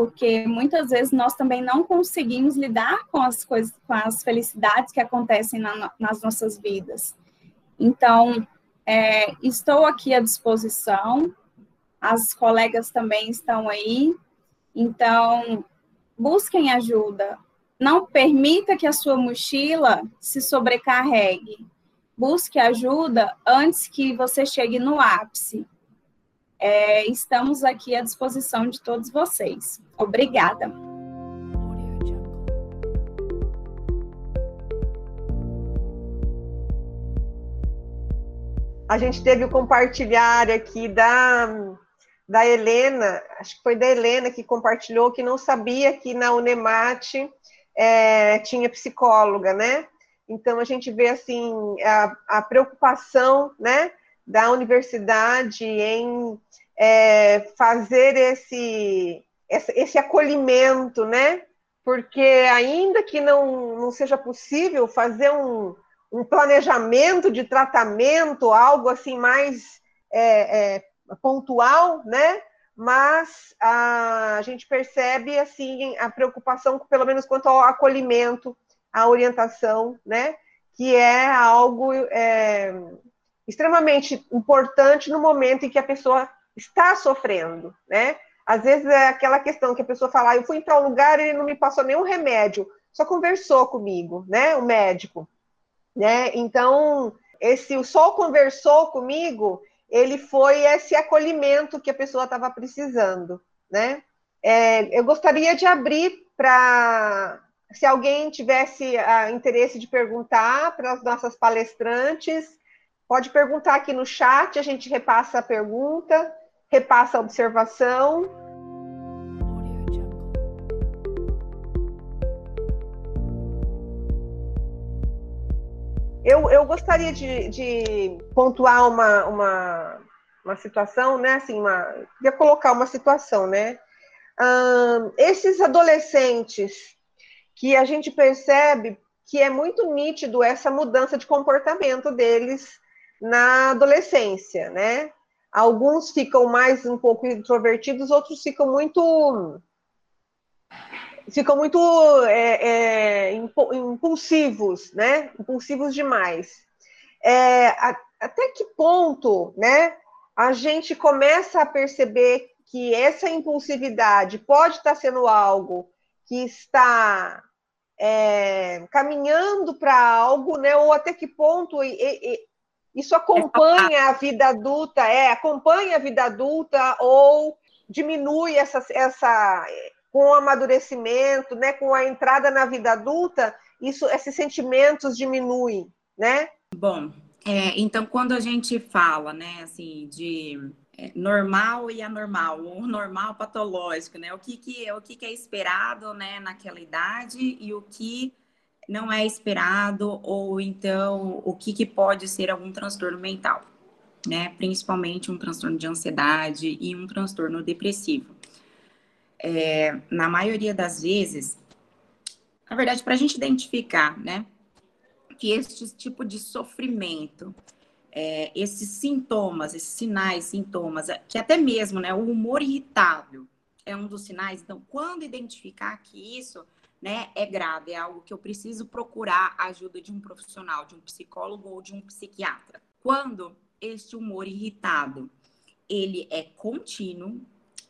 porque muitas vezes nós também não conseguimos lidar com as coisas, com as felicidades que acontecem na, nas nossas vidas. Então, é, estou aqui à disposição, as colegas também estão aí, então, busquem ajuda. Não permita que a sua mochila se sobrecarregue. Busque ajuda antes que você chegue no ápice. É, estamos aqui à disposição de todos vocês. Obrigada. A gente teve o compartilhar aqui da, da Helena, acho que foi da Helena que compartilhou que não sabia que na Unemat é, tinha psicóloga, né? Então a gente vê assim a, a preocupação, né, da universidade em é, fazer esse, esse, acolhimento, né? porque ainda que não, não seja possível fazer um, um planejamento de tratamento, algo assim mais é, é, pontual, né? Mas a, a gente percebe assim a preocupação, pelo menos quanto ao acolhimento, à orientação, né? Que é algo é, extremamente importante no momento em que a pessoa está sofrendo, né? Às vezes é aquela questão que a pessoa fala, ah, eu fui em tal lugar e ele não me passou nenhum remédio, só conversou comigo, né? O médico, né? Então, esse o só conversou comigo, ele foi esse acolhimento que a pessoa estava precisando, né? É, eu gostaria de abrir para se alguém tivesse uh, interesse de perguntar para as nossas palestrantes, pode perguntar aqui no chat, a gente repassa a pergunta repassa a observação. Eu, eu gostaria de, de pontuar uma, uma, uma situação, né? Assim, uma, queria colocar uma situação, né? Esses adolescentes que a gente percebe que é muito nítido essa mudança de comportamento deles na adolescência, né? Alguns ficam mais um pouco introvertidos, outros ficam muito ficam muito é, é, impulsivos, né? Impulsivos demais. É, a, até que ponto, né? A gente começa a perceber que essa impulsividade pode estar sendo algo que está é, caminhando para algo, né? Ou até que ponto e, e, isso acompanha a vida adulta, é, acompanha a vida adulta ou diminui essa, essa com o amadurecimento, né, com a entrada na vida adulta, isso, esses sentimentos diminuem, né? Bom, é, então quando a gente fala, né, assim, de é, normal e anormal, o normal patológico, né, o que que o que, que é esperado, né, naquela idade e o que não é esperado ou então o que, que pode ser algum transtorno mental, né? Principalmente um transtorno de ansiedade e um transtorno depressivo. É, na maioria das vezes, na verdade, para a gente identificar, né, que este tipo de sofrimento, é, esses sintomas, esses sinais, sintomas, que até mesmo, né, o humor irritável é um dos sinais. Então, quando identificar que isso né, é grave, é algo que eu preciso procurar a ajuda de um profissional, de um psicólogo ou de um psiquiatra. Quando este humor irritado, ele é contínuo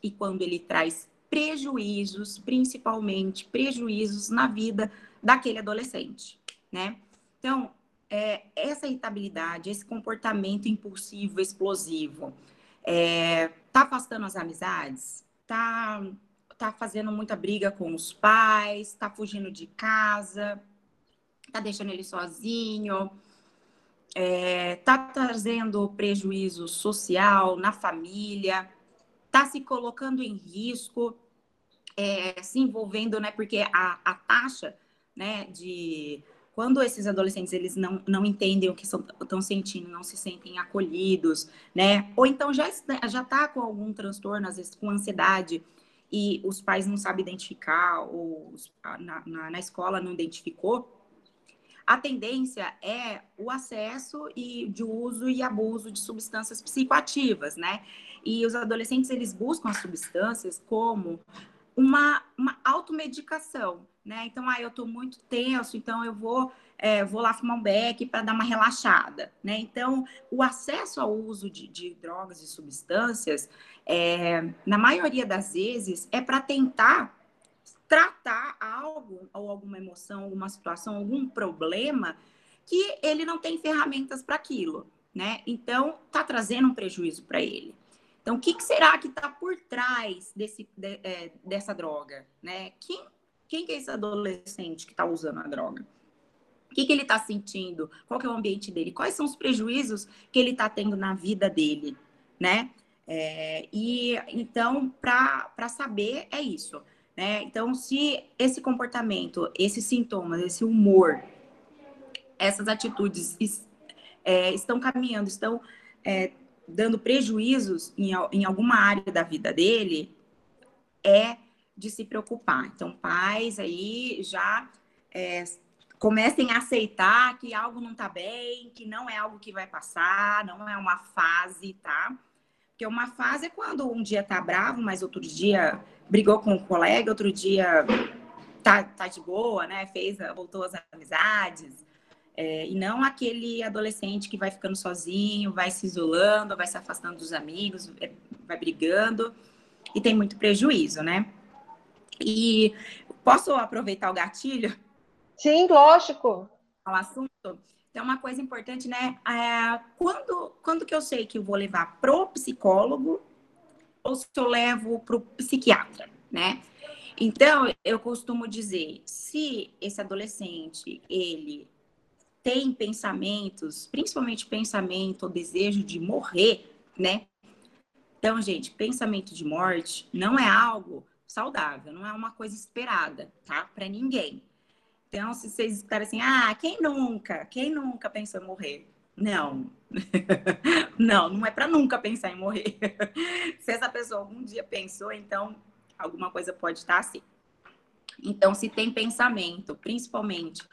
e quando ele traz prejuízos, principalmente prejuízos na vida daquele adolescente, né? Então, é, essa irritabilidade, esse comportamento impulsivo, explosivo, é, tá afastando as amizades, tá tá fazendo muita briga com os pais, tá fugindo de casa, tá deixando ele sozinho, é, tá trazendo prejuízo social na família, tá se colocando em risco, é, se envolvendo, né? Porque a, a taxa, né, de quando esses adolescentes eles não, não entendem o que estão sentindo, não se sentem acolhidos, né? Ou então já já tá com algum transtorno, às vezes com ansiedade, e os pais não sabem identificar, ou na, na, na escola não identificou, a tendência é o acesso e de uso e abuso de substâncias psicoativas, né? E os adolescentes eles buscam as substâncias como uma, uma automedicação, né? Então, ah, eu estou muito tenso, então eu vou é, vou lá fumar um beck para dar uma relaxada, né? Então, o acesso ao uso de, de drogas e substâncias, é, na maioria das vezes, é para tentar tratar algo, ou alguma emoção, alguma situação, algum problema que ele não tem ferramentas para aquilo, né? Então, tá trazendo um prejuízo para ele. Então, o que, que será que está por trás desse, de, é, dessa droga, né? Quem, quem que é esse adolescente que está usando a droga? O que, que ele está sentindo? Qual que é o ambiente dele? Quais são os prejuízos que ele está tendo na vida dele, né? É, e então, para saber, é isso. Né? Então, se esse comportamento, esses sintomas, esse humor, essas atitudes é, estão caminhando, estão é, dando prejuízos em, em alguma área da vida dele, é de se preocupar. Então, pais aí já é, comecem a aceitar que algo não está bem, que não é algo que vai passar, não é uma fase, tá? Porque uma fase é quando um dia tá bravo, mas outro dia brigou com um colega, outro dia tá, tá de boa, né? Fez, voltou às amizades. É, e não aquele adolescente que vai ficando sozinho, vai se isolando, vai se afastando dos amigos, é, vai brigando e tem muito prejuízo, né? E posso aproveitar o gatilho? Sim, lógico. Ao assunto. Então, uma coisa importante, né? É, quando, quando que eu sei que eu vou levar pro psicólogo ou se eu levo pro psiquiatra, né? Então, eu costumo dizer, se esse adolescente, ele tem pensamentos, principalmente pensamento ou desejo de morrer, né? Então, gente, pensamento de morte não é algo saudável, não é uma coisa esperada, tá? Para ninguém. Então, se vocês escutarem assim, ah, quem nunca? Quem nunca pensou em morrer? Não. não, não é para nunca pensar em morrer. se essa pessoa algum dia pensou, então alguma coisa pode estar assim. Então, se tem pensamento, principalmente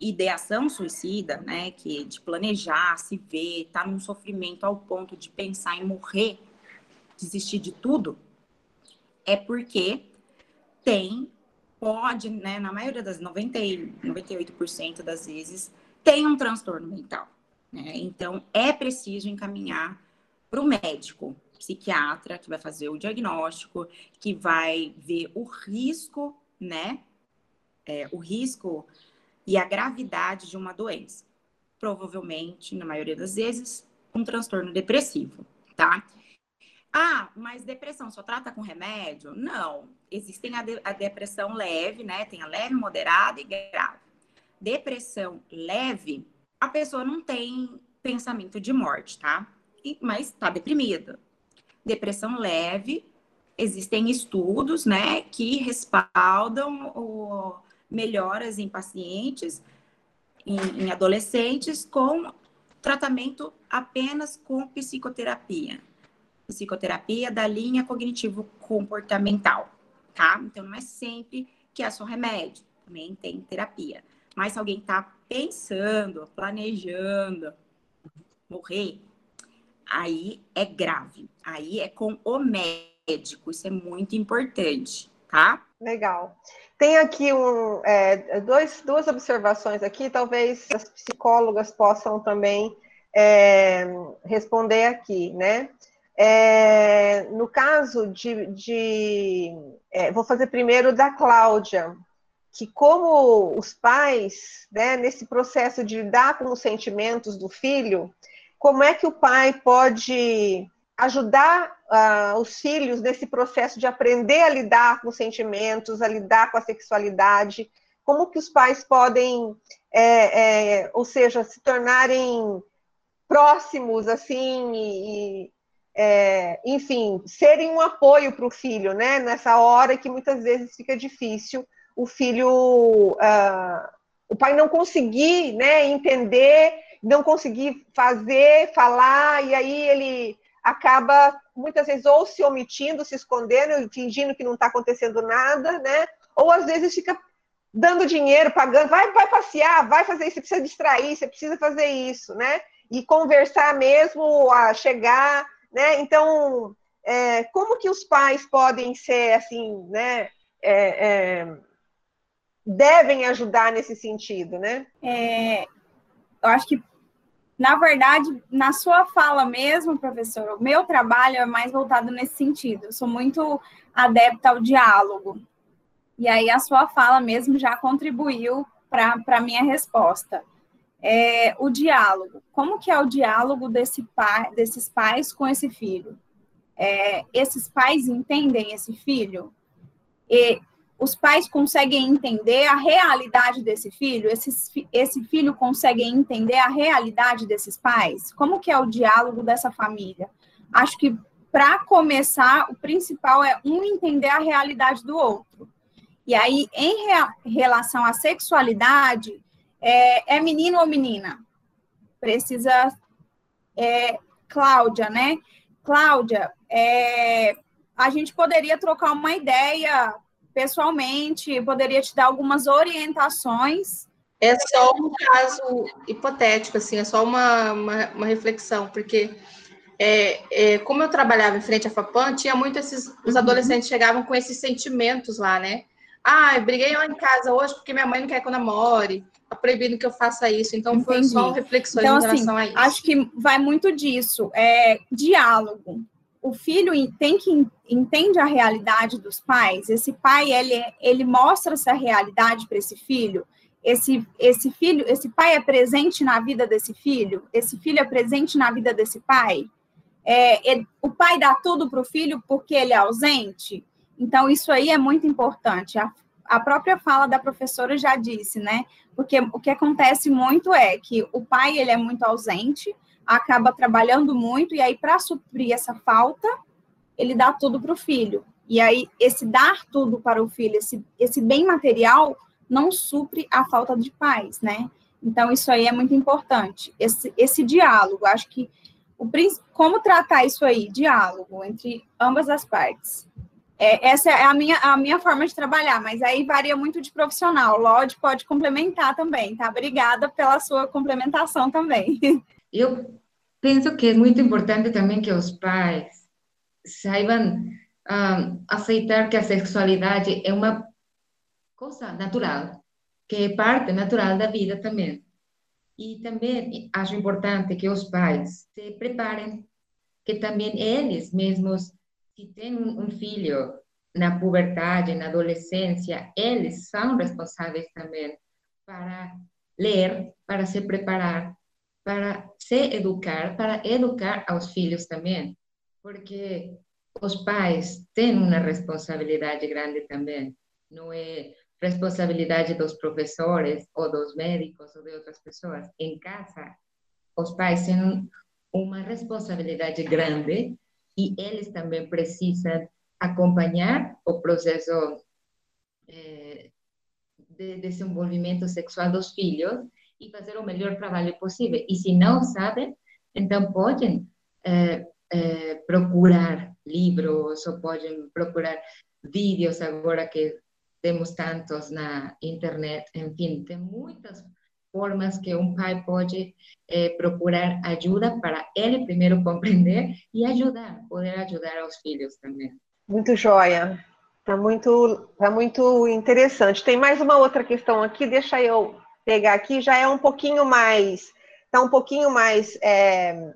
ideação suicida, né, que é de planejar, se ver, tá num sofrimento ao ponto de pensar em morrer, desistir de tudo, é porque tem pode, né, na maioria das 90, 98% das vezes, tem um transtorno mental. Né? Então, é preciso encaminhar para o médico, psiquiatra, que vai fazer o diagnóstico, que vai ver o risco, né? É, o risco e a gravidade de uma doença. Provavelmente, na maioria das vezes, um transtorno depressivo, tá? Ah, mas depressão só trata com remédio? Não. Existem a, de, a depressão leve, né? Tem a leve, moderada e grave. Depressão leve, a pessoa não tem pensamento de morte, tá? E, mas está deprimida. Depressão leve, existem estudos, né, que respaldam o, melhoras em pacientes, em, em adolescentes, com tratamento apenas com psicoterapia psicoterapia da linha cognitivo-comportamental, tá? Então, não é sempre que é só remédio, também tem terapia. Mas se alguém tá pensando, planejando morrer, aí é grave. Aí é com o médico, isso é muito importante, tá? Legal. Tem aqui um, é, dois, duas observações aqui, talvez as psicólogas possam também é, responder aqui, né? É, no caso de. de é, vou fazer primeiro da Cláudia, que como os pais, né, nesse processo de lidar com os sentimentos do filho, como é que o pai pode ajudar uh, os filhos nesse processo de aprender a lidar com os sentimentos, a lidar com a sexualidade? Como que os pais podem, é, é, ou seja, se tornarem próximos assim e, é, enfim, serem um apoio para o filho, né? Nessa hora que muitas vezes fica difícil o filho, uh, o pai não conseguir, né? Entender, não conseguir fazer, falar, e aí ele acaba muitas vezes ou se omitindo, se escondendo, fingindo que não está acontecendo nada, né? Ou às vezes fica dando dinheiro, pagando, vai, vai passear, vai fazer isso, você precisa distrair, você precisa fazer isso, né? E conversar mesmo, a chegar né? Então, é, como que os pais podem ser assim, né? É, é, devem ajudar nesse sentido, né? É, eu acho que, na verdade, na sua fala mesmo, professor, o meu trabalho é mais voltado nesse sentido. Eu sou muito adepta ao diálogo. E aí a sua fala mesmo já contribuiu para a minha resposta é, o diálogo. Como que é o diálogo desse pai, desses pais com esse filho? É, esses pais entendem esse filho? E os pais conseguem entender a realidade desse filho? Esse, esse filho consegue entender a realidade desses pais? Como que é o diálogo dessa família? Acho que, para começar, o principal é um entender a realidade do outro. E aí, em rea relação à sexualidade, é, é menino ou menina? Precisa. É, Cláudia, né? Cláudia, é, a gente poderia trocar uma ideia pessoalmente, poderia te dar algumas orientações. É só um caso hipotético, assim, é só uma, uma, uma reflexão, porque é, é, como eu trabalhava em frente à FAPAM, tinha muito esses. Os uhum. adolescentes chegavam com esses sentimentos lá, né? Ah, eu briguei lá em casa hoje porque minha mãe não quer que eu namore, tá proibido que eu faça isso. Então, Entendi. foi só reflexões então, em assim, relação assim, a isso. Acho que vai muito disso. É diálogo. O filho tem que entende a realidade dos pais. Esse pai ele, ele mostra essa realidade para esse filho. Esse, esse filho, esse pai é presente na vida desse filho. Esse filho é presente na vida desse pai. É, o pai dá tudo para o filho porque ele é ausente. Então, isso aí é muito importante. A, a própria fala da professora já disse, né? Porque o que acontece muito é que o pai ele é muito ausente, acaba trabalhando muito, e aí, para suprir essa falta, ele dá tudo para o filho. E aí, esse dar tudo para o filho, esse, esse bem material, não supre a falta de paz, né? Então, isso aí é muito importante. Esse, esse diálogo, acho que o, como tratar isso aí? Diálogo entre ambas as partes. É, essa é a minha, a minha forma de trabalhar, mas aí varia muito de profissional. O Lodge pode complementar também, tá? Obrigada pela sua complementação também. Eu penso que é muito importante também que os pais saibam um, ah, aceitar que a sexualidade é uma coisa natural, que é parte natural da vida também. E também acho importante que os pais se preparem, que também eles mesmos, se têm um filho na puberdade, na adolescência, eles são responsáveis também para ler, para se preparar, para se educar, para educar aos filhos também, porque os pais têm uma responsabilidade grande também. Não é responsabilidade dos professores ou dos médicos ou de outras pessoas. Em casa, os pais têm uma responsabilidade grande e eles também precisam acompanhar o processo eh, de desenvolvimento sexual dos filhos e fazer o melhor trabalho possível. E se não sabem, então podem eh, eh, procurar livros ou podem procurar vídeos agora que temos tantos na internet, enfim, tem muitas formas que um pai pode eh, procurar ajuda para ele primeiro compreender e ajudar, poder ajudar aos filhos também. Muito joia. Tá muito, tá muito interessante. Tem mais uma outra questão aqui, deixa eu pegar aqui, já é um pouquinho mais, tá um pouquinho mais, é,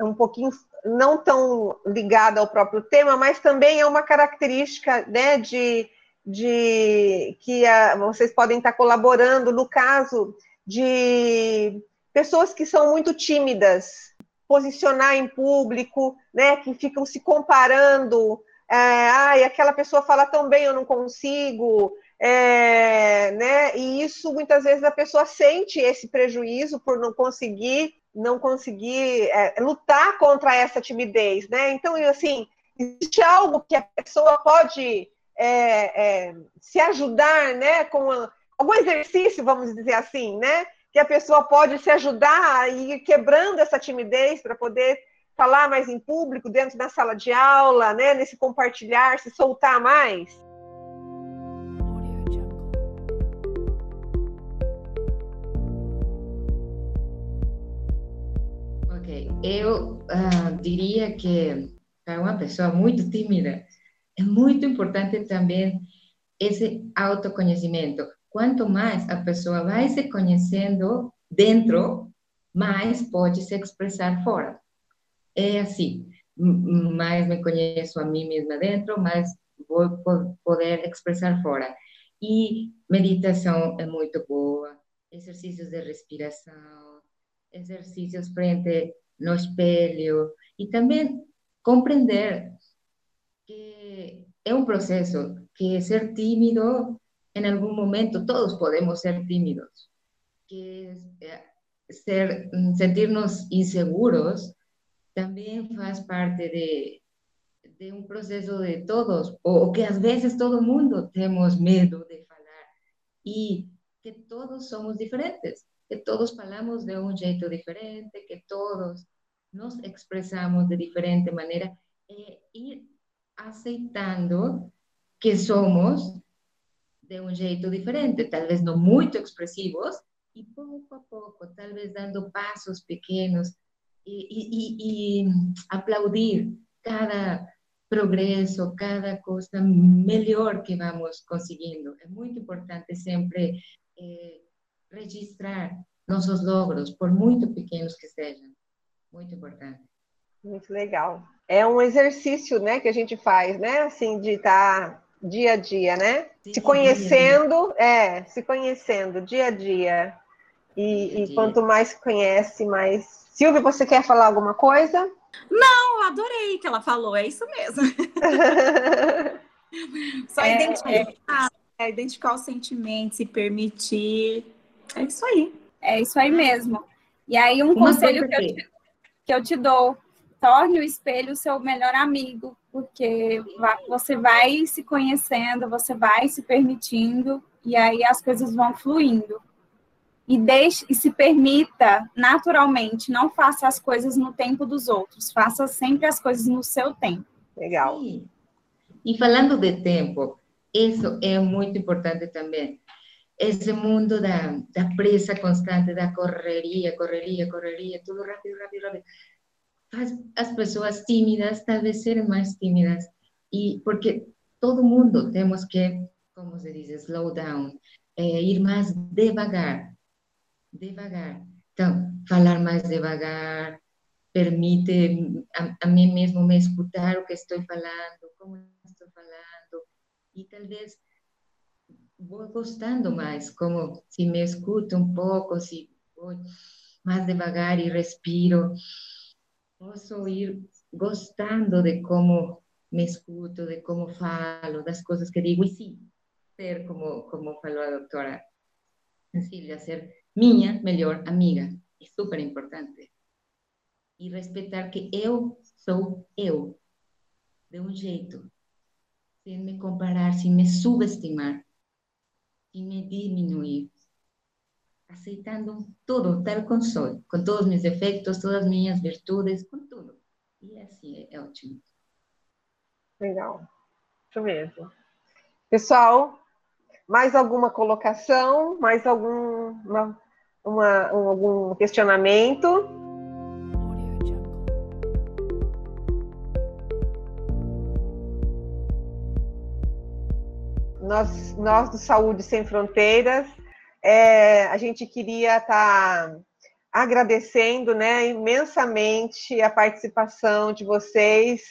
um pouquinho não tão ligada ao próprio tema, mas também é uma característica, né, de de que a, vocês podem estar colaborando no caso de pessoas que são muito tímidas, posicionar em público, né, que ficam se comparando, é, ai, aquela pessoa fala tão bem, eu não consigo, é, né, e isso muitas vezes a pessoa sente esse prejuízo por não conseguir, não conseguir é, lutar contra essa timidez, né, então, assim, existe algo que a pessoa pode é, é, se ajudar, né, com algum exercício, vamos dizer assim, né, que a pessoa pode se ajudar a ir quebrando essa timidez para poder falar mais em público, dentro da sala de aula, né, nesse compartilhar, se soltar mais? Eu uh, diria que para uma pessoa muito tímida, é muito importante também esse autoconhecimento. Quanto mais a pessoa vai se conhecendo dentro, mais pode se expressar fora. É assim, mais me conheço a mim mesma dentro, mais vou poder expressar fora. E meditação é muito boa, exercícios de respiração, exercícios frente no espelho e também compreender que é um processo que ser tímido, em algum momento, todos podemos ser tímidos, que ser, sentir-nos inseguros também faz parte de, de um processo de todos, ou que às vezes todo mundo temos medo de falar, e que todos somos diferentes, que todos falamos de um jeito diferente, que todos nos expressamos de diferente maneira, e ir aceitando que somos de um jeito diferente, talvez não muito expressivos, e pouco a pouco, talvez dando passos pequenos e, e, e aplaudir cada progresso, cada coisa melhor que vamos conseguindo. É muito importante sempre eh, registrar nossos logros, por muito pequenos que sejam. Muito importante. Muito legal. É um exercício, né, que a gente faz, né, assim, de estar tá dia a dia, né? Sim, se conhecendo, é, se conhecendo dia a dia. E, dia e quanto mais se conhece, mais. Silvia, você quer falar alguma coisa? Não, adorei que ela falou, é isso mesmo. Só é, identificar, é... identificar os sentimentos, se permitir. É isso aí. É isso aí mesmo. E aí, um Uma conselho que eu, te, que eu te dou: torne o espelho o seu melhor amigo, porque você vai se conhecendo, você vai se permitindo, e aí as coisas vão fluindo. E deixe e se permita naturalmente, não faça as coisas no tempo dos outros, faça sempre as coisas no seu tempo. Legal. Sim. E falando de tempo, isso é muito importante também esse mundo da, da pressa constante, da correria, correria, correria, tudo rápido, rápido, rápido, faz as pessoas tímidas talvez serem mais tímidas. E porque todo mundo temos que, como se diz, slow down, é, ir mais devagar, devagar. Então, falar mais devagar, permite a, a mim mesmo me escutar o que estou falando, como estou falando, e talvez vou gostando mais, como se me escuto um pouco, se vou mais devagar e respiro, posso ir gostando de como me escuto, de como falo, das coisas que digo, e sim, ser, como, como falou a doutora Cecília, ser minha melhor amiga, é super importante. E respeitar que eu sou eu, de um jeito, sem me comparar, sem me subestimar y me diminuir, aceitando todo tal como soy, com todos meus defeitos, todas minhas virtudes, com tudo. E assim é, é ótimo. Legal. Isso mesmo. Pessoal, mais alguma colocação? Mais algum uma, uma, um, algum questionamento? Nós, nós do Saúde Sem Fronteiras, é, a gente queria estar tá agradecendo né, imensamente a participação de vocês,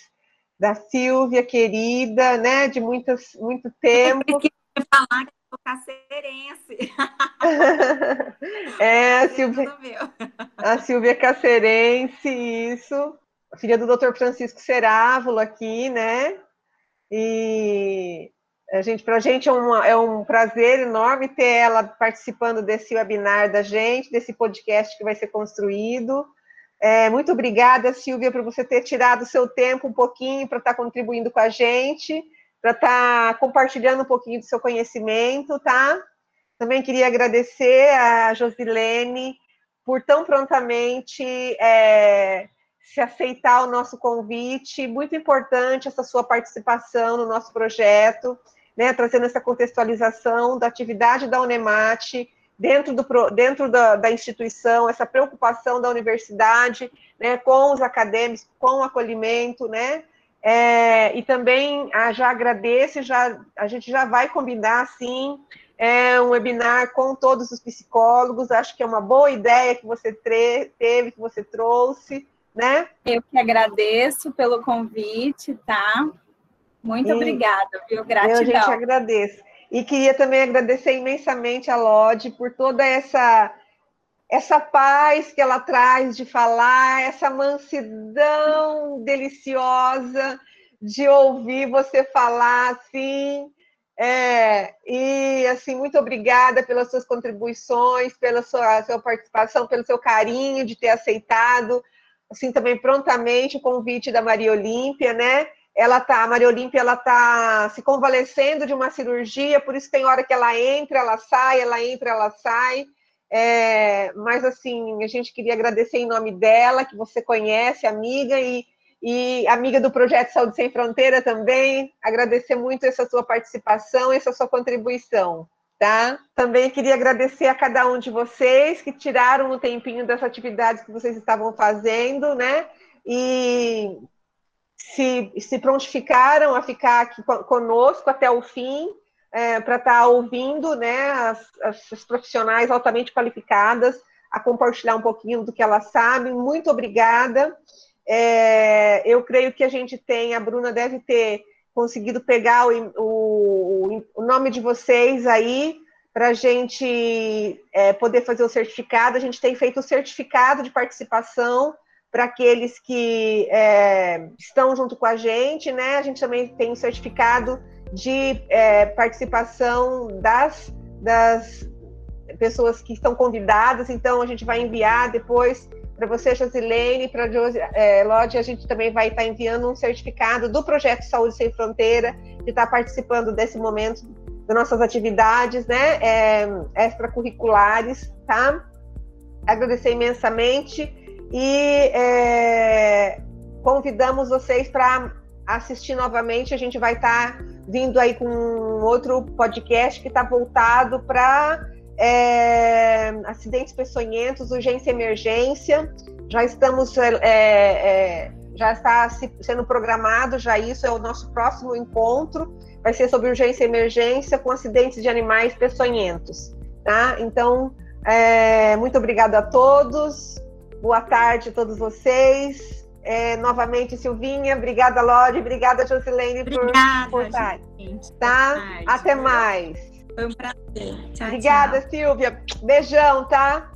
da Silvia, querida, né, de muitas, muito tempo. Eu falar que sou cacerense. é, a Silvia, a Silvia Cacerense, isso. Filha do Dr. Francisco Cerávulo aqui, né? E a gente, para a gente é, uma, é um prazer enorme ter ela participando desse webinar da gente, desse podcast que vai ser construído. É, muito obrigada, Silvia, por você ter tirado o seu tempo um pouquinho para estar tá contribuindo com a gente, para estar tá compartilhando um pouquinho do seu conhecimento, tá? Também queria agradecer a Josilene por tão prontamente é, se aceitar o nosso convite. Muito importante essa sua participação no nosso projeto né, trazendo essa contextualização da atividade da Unemate dentro, do, dentro da, da instituição, essa preocupação da universidade né, com os acadêmicos, com o acolhimento, né, é, e também ah, já agradeço, já, a gente já vai combinar, sim, é, um webinar com todos os psicólogos, acho que é uma boa ideia que você teve, que você trouxe, né? Eu que agradeço pelo convite, tá? Muito e obrigada, viu? Gratidão. Eu, gente, agradeço. E queria também agradecer imensamente a Lodi por toda essa essa paz que ela traz de falar, essa mansidão deliciosa de ouvir você falar assim. É, e assim, muito obrigada pelas suas contribuições, pela sua, sua participação, pelo seu carinho de ter aceitado, assim, também prontamente o convite da Maria Olímpia, né? Ela tá, a Maria Olímpia, ela tá se convalescendo de uma cirurgia, por isso tem hora que ela entra, ela sai, ela entra, ela sai. É, mas assim, a gente queria agradecer em nome dela, que você conhece, amiga, e, e amiga do Projeto Saúde Sem Fronteira também. Agradecer muito essa sua participação, essa sua contribuição. Tá? Também queria agradecer a cada um de vocês que tiraram o tempinho das atividades que vocês estavam fazendo, né? E se, se prontificaram a ficar aqui conosco até o fim, é, para estar tá ouvindo né, as, as, profissionais altamente qualificadas a compartilhar um pouquinho do que elas sabem. Muito obrigada. É, eu creio que a gente tem, a Bruna deve ter conseguido pegar o, o, o nome de vocês aí para a gente é, poder fazer o certificado. A gente tem feito o certificado de participação para aqueles que é, estão junto com a gente, né? A gente também tem o certificado de é, participação das, das pessoas que estão convidadas, então a gente vai enviar depois para você, Josilene, para é, Lodi, a gente também vai estar enviando um certificado do Projeto Saúde Sem Fronteira, que está participando desse momento das nossas atividades né, é, extracurriculares, tá? Agradecer imensamente e é, convidamos vocês para assistir novamente. A gente vai estar tá vindo aí com outro podcast que está voltado para é, acidentes peçonhentos, urgência e emergência. Já estamos, é, é, já está sendo programado, já isso é o nosso próximo encontro. Vai ser sobre urgência e emergência com acidentes de animais peçonhentos. Tá? Então, é, muito obrigada a todos. Boa tarde a todos vocês. É, novamente, Silvinha, obrigada, Lorde, obrigada, Josilene, por, por estar. Tá? Até mais. Foi um prazer. Tchau, Obrigada, tchau. Silvia. Beijão, tá?